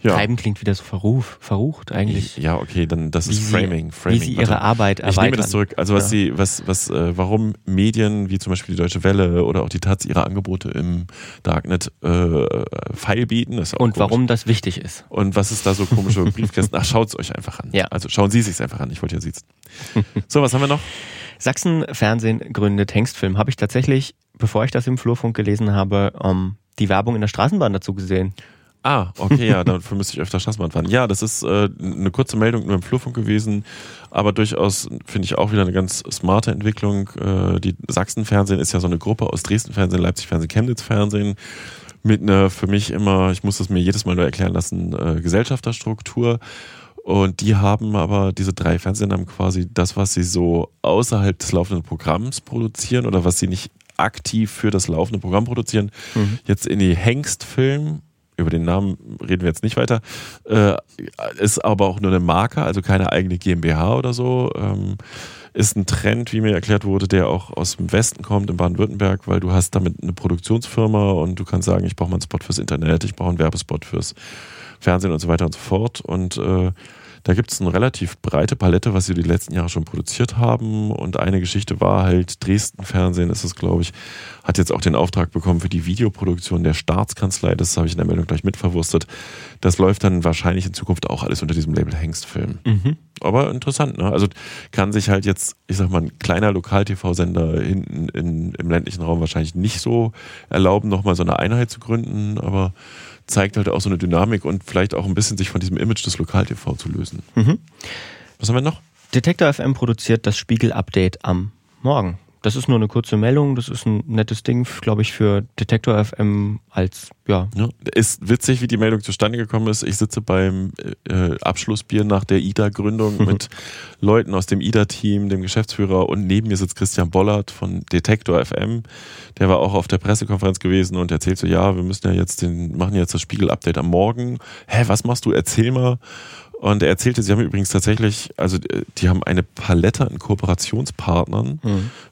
Ja.
Treiben klingt wieder so verruf, verrucht eigentlich.
Ja, okay, dann das
Wie
ist
sie-
Framing. Framing.
Wie sie
Warte.
ihre Arbeit
Ich
erweitern.
nehme das zurück. Also was
Ja.
sie, was, was, äh, warum Medien wie zum Beispiel die Deutsche Welle oder auch die Taz ihre Angebote im Darknet äh, feilbieten, ist auch
Und
komisch.
warum das wichtig ist.
Und was ist da so komische Briefkästen? Ach, schaut es euch einfach an.
Ja.
Also schauen Sie sich einfach an. Ich wollte ja sitzen. so, was haben wir noch?
Sachsen Fernsehen gründet Hengstfilm. Habe ich tatsächlich, bevor ich das im Flurfunk gelesen habe, ähm, die Werbung in der Straßenbahn dazu gesehen.
Ah, okay, ja, dafür müsste ich öfter Straßenbahn fahren. Ja, das ist äh, eine kurze Meldung nur im Flurfunk gewesen, aber durchaus finde ich auch wieder eine ganz smarte Entwicklung. Äh, die Sachsen-Fernsehen ist ja so eine Gruppe aus Dresden-Fernsehen, Leipzig-Fernsehen, Chemnitz-Fernsehen mit einer für mich immer, ich muss das mir jedes Mal neu erklären lassen, äh, Gesellschafterstruktur. Und die haben aber, diese drei Fernsehen haben quasi das, was sie so außerhalb des laufenden Programms produzieren oder was sie nicht aktiv für das laufende Programm produzieren, jetzt in die Hengstfilm über den Namen reden wir jetzt nicht weiter, äh, ist aber auch nur eine Marke, also keine eigene GmbH oder so. Ähm, ist ein Trend, wie mir erklärt wurde, der auch aus dem Westen kommt, in Baden-Württemberg, weil du hast damit eine Produktionsfirma und du kannst sagen, ich brauche mal einen Spot fürs Internet, ich brauche einen Werbespot fürs Fernsehen und so weiter und so fort. Und äh, da gibt es eine relativ breite Palette, was sie die letzten Jahre schon produziert haben. Und eine Geschichte war halt, Dresden Fernsehen ist es, glaube ich, hat jetzt auch den Auftrag bekommen für die Videoproduktion der Staatskanzlei. Das habe ich in der Meldung gleich mitverwurstet. Das läuft dann wahrscheinlich in Zukunft auch alles unter diesem Label Hengstfilm. Aber interessant, ne? Also kann sich halt jetzt, ich sag mal, ein kleiner Lokal-TV-Sender hinten in, im ländlichen Raum wahrscheinlich nicht so erlauben, nochmal so eine Einheit zu gründen, aber zeigt halt auch so eine Dynamik und vielleicht auch ein bisschen sich von diesem Image des Lokal-TV zu lösen. Was haben wir noch?
Detektor FM produziert das Spiegel-Update am Morgen. Das ist nur eine kurze Meldung, das ist ein nettes Ding, glaube ich, für Detektor FM als, ja,
Ja, ist witzig, wie die Meldung zustande gekommen ist. Ich sitze beim äh, Abschlussbier nach der IDA-Gründung mit Leuten aus dem IDA-Team, dem Geschäftsführer und neben mir sitzt Christian Bollert von Detektor FM. Der war auch auf der Pressekonferenz gewesen und erzählt so, ja, wir müssen ja jetzt den, machen jetzt das Spiegel-Update am Morgen. Hä, was machst du? Erzähl mal. Und er erzählte, sie haben übrigens tatsächlich, also äh, die haben eine Palette an Kooperationspartnern,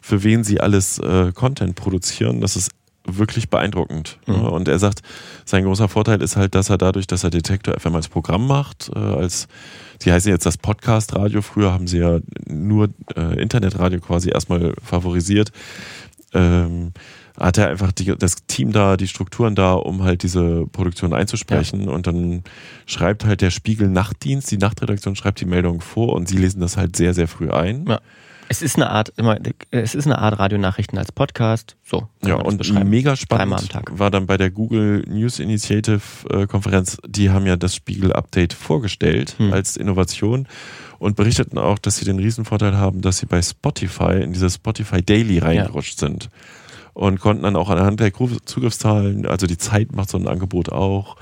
für wen sie alles äh, Content produzieren. Das ist wirklich beeindruckend.
Mhm.
Ja, Und er sagt, sein großer Vorteil ist halt, dass er dadurch, dass er Detektor FM als Programm macht, äh, als sie heißen jetzt das Podcast-Radio, früher haben sie ja nur äh, Internetradio quasi erstmal favorisiert, ähm, hat er einfach die, das Team da, die Strukturen da, um halt diese Produktion einzusprechen. Und dann schreibt halt der Spiegel Nachtdienst, die Nachtredaktion schreibt die Meldung vor und sie lesen das halt sehr, sehr früh ein.
Ja. Es ist eine Art, immer, es ist eine Art Radionachrichten als Podcast. So.
Ja, und mega spannend war dann bei der Google News Initiative äh, Konferenz, die haben ja das Spiegel Update vorgestellt
Hm.
als Innovation und berichteten auch, dass sie den Riesenvorteil haben, dass sie bei Spotify in dieses Spotify Daily reingerutscht sind und konnten dann auch anhand der Zugriffszahlen, also die Zeit macht so ein Angebot auch,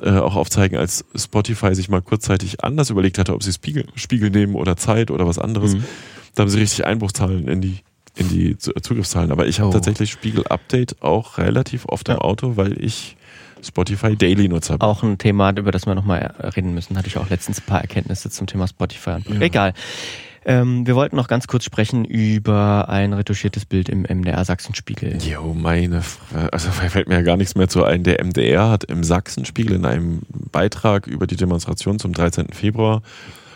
äh, auch aufzeigen, als Spotify sich mal kurzzeitig anders überlegt hatte, ob sie Spiegel, Spiegel nehmen oder Zeit oder was anderes.
Mhm.
Da haben sie richtig Einbruchszahlen in die in die Zu- Zugriffszahlen. Aber ich habe
Oh.
tatsächlich Spiegel Update auch relativ oft im
Ja.
Auto, weil ich Spotify Daily Nutzer bin.
Auch ein Thema, über das wir nochmal reden müssen. Hatte ich auch letztens ein paar Erkenntnisse zum Thema Spotify. Egal. Ähm, wir wollten noch ganz kurz sprechen über ein retuschiertes Bild im MDR Sachsenspiegel.
Jo, meine, Fre- also fällt mir ja gar nichts mehr zu ein. Der MDR hat im Sachsenspiegel in einem Beitrag über die Demonstration zum 13. Februar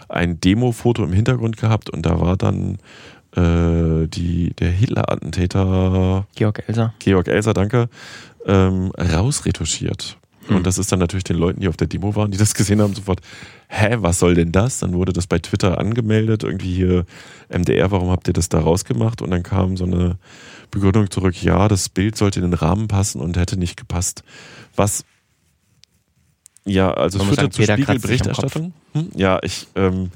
ein Demo-Foto im Hintergrund gehabt und da war dann äh, die, der Hitler-Attentäter
Georg Elser.
Georg Elser, danke, ähm, rausretuschiert.
Hm.
Und das ist dann natürlich den Leuten, die auf der Demo waren, die das gesehen haben, sofort, hä, was soll denn das? Dann wurde das bei Twitter angemeldet, irgendwie hier MDR, warum habt ihr das da rausgemacht? Und dann kam so eine Begründung zurück, ja, das Bild sollte in den Rahmen passen und hätte nicht gepasst. Was ja, also es führte
am
Spiegelberichterstattung. Hm? Ja, ich, ähm,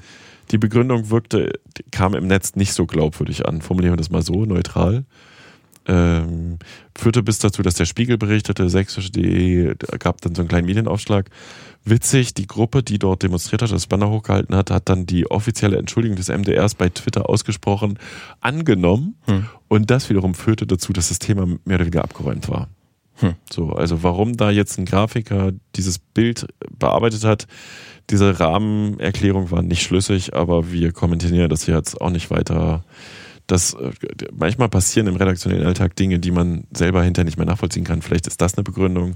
die Begründung wirkte, kam im Netz nicht so glaubwürdig an. Formulieren wir das mal so, neutral. Ähm, führte bis dazu, dass der Spiegel berichtete, sächsische.de gab dann so einen kleinen Medienaufschlag. Witzig, die Gruppe, die dort demonstriert hat, das Banner hochgehalten hat, hat dann die offizielle Entschuldigung des MDRs bei Twitter ausgesprochen, angenommen.
Hm.
Und das wiederum führte dazu, dass das Thema mehr oder weniger abgeräumt war.
Hm.
So, also warum da jetzt ein Grafiker dieses Bild bearbeitet hat, diese Rahmenerklärung war nicht schlüssig, aber wir kommentieren ja das jetzt auch nicht weiter. Das, äh, manchmal passieren im redaktionellen Alltag Dinge, die man selber hinterher nicht mehr nachvollziehen kann. Vielleicht ist das eine Begründung.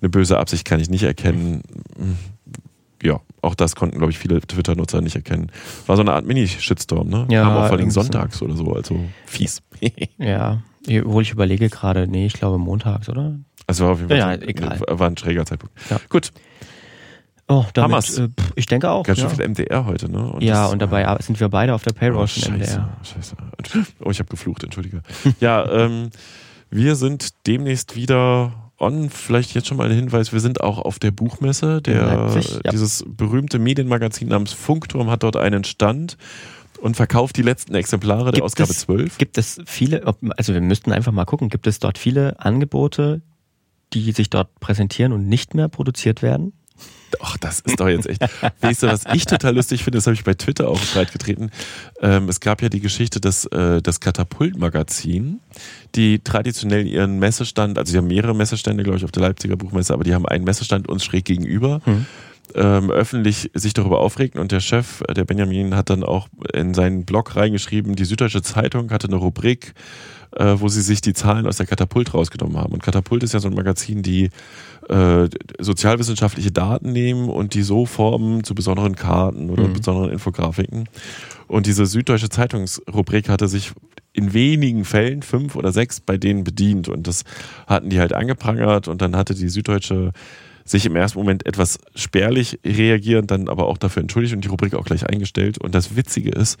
Eine böse Absicht kann ich nicht erkennen. ja, auch das konnten, glaube ich, viele Twitter-Nutzer nicht erkennen. War so eine Art Mini-Shitstorm, ne?
Ja,
Kam auch vor allem sonntags oder so, also fies.
Ja, obwohl ich überlege gerade, nee, ich glaube montags, oder?
Also war auf jeden Fall
Ja, egal.
war ein schräger Zeitpunkt.
Ja.
Gut,
Oh, damit,
Hammers.
äh, ich denke auch.
ganz schön
ja.
viel MDR heute, ne? Und
ja,
das-
und dabei ar- sind wir beide auf der Payroll
Oh,
von
scheiße,
MDR.
scheiße. Oh, ich habe geflucht, entschuldige. ja, ähm, wir sind demnächst wieder on. Vielleicht jetzt schon mal ein Hinweis, wir sind auch auf der Buchmesse. Der,
Leipzig, ja.
Dieses berühmte Medienmagazin namens Funkturm hat dort einen Stand und verkauft die letzten Exemplare der
Gibt
Ausgabe
es-
12.
Gibt es viele, also wir müssten einfach mal gucken, gibt es dort viele Angebote, die sich dort präsentieren und nicht mehr produziert werden?
Ach, das ist doch jetzt echt. weißt du, was ich total lustig finde, das habe ich bei Twitter auch breit getreten. Ähm, es gab ja die Geschichte, dass äh, das Katapult-Magazin, die traditionell ihren Messestand, also sie haben mehrere Messestände, glaube ich, auf der Leipziger Buchmesse, aber die haben einen Messestand uns schräg gegenüber.
Hm.
Ähm, öffentlich sich darüber aufregten und der Chef, äh, der Benjamin, hat dann auch in seinen Blog reingeschrieben, die Süddeutsche Zeitung hatte eine Rubrik, äh, wo sie sich die Zahlen aus der Katapult rausgenommen haben. Und Katapult ist ja so ein Magazin, die äh, sozialwissenschaftliche Daten nehmen und die so formen zu besonderen Karten oder
Mhm.
besonderen Infografiken. Und diese Süddeutsche Zeitungsrubrik hatte sich in wenigen Fällen, fünf oder sechs, bei denen bedient. Und das hatten die halt angeprangert und dann hatte die Süddeutsche sich im ersten Moment etwas spärlich reagieren, dann aber auch dafür entschuldigt und die Rubrik auch gleich eingestellt. Und das Witzige ist,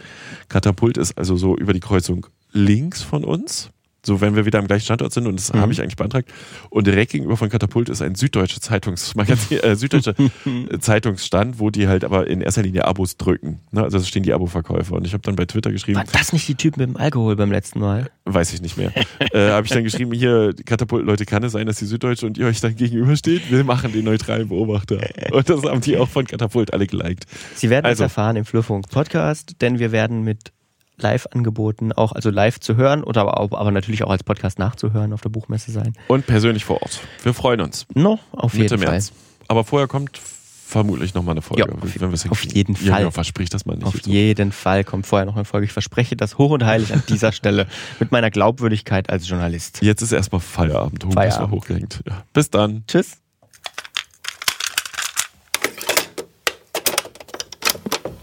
Katapult ist also so über die Kreuzung links von uns. So, wenn wir wieder am gleichen Standort sind, und das
Mhm.
habe ich eigentlich beantragt. Und direkt gegenüber von Katapult ist ein süddeutsche Zeitungsmagazin, äh, süddeutscher Zeitungsstand, wo die halt aber in erster Linie Abos drücken. Ne? Also da stehen die Abo-Verkäufer. Und ich habe dann bei Twitter geschrieben,
Waren das nicht die Typen mit dem Alkohol beim letzten Mal?
weiß ich nicht mehr. äh, habe ich dann geschrieben, hier, Katapult, Leute, kann es sein, dass die Süddeutsche und ihr euch dann gegenübersteht? Wir machen den neutralen Beobachter. Und das haben die auch von Katapult alle geliked.
Sie werden
Also.
es erfahren im Flurfunk Podcast, denn wir werden mit Live-Angeboten auch, also live zu hören oder aber, aber natürlich auch als Podcast nachzuhören auf der Buchmesse sein.
Und persönlich vor Ort. Wir freuen uns.
No, auf
Mitte
jeden Fall.
März. Aber vorher kommt vermutlich nochmal eine Folge.
Ja, auf-
wenn wir es
auf jeden Fall.
Ja, verspricht das mal nicht.
Auf
So.
jeden Fall kommt vorher noch eine Folge. Ich verspreche das hoch und heilig an dieser Stelle mit meiner Glaubwürdigkeit als Journalist.
Jetzt ist erstmal Feierabend.
Feierabend.
mal hochgehängt. Ja. Bis dann.
Tschüss.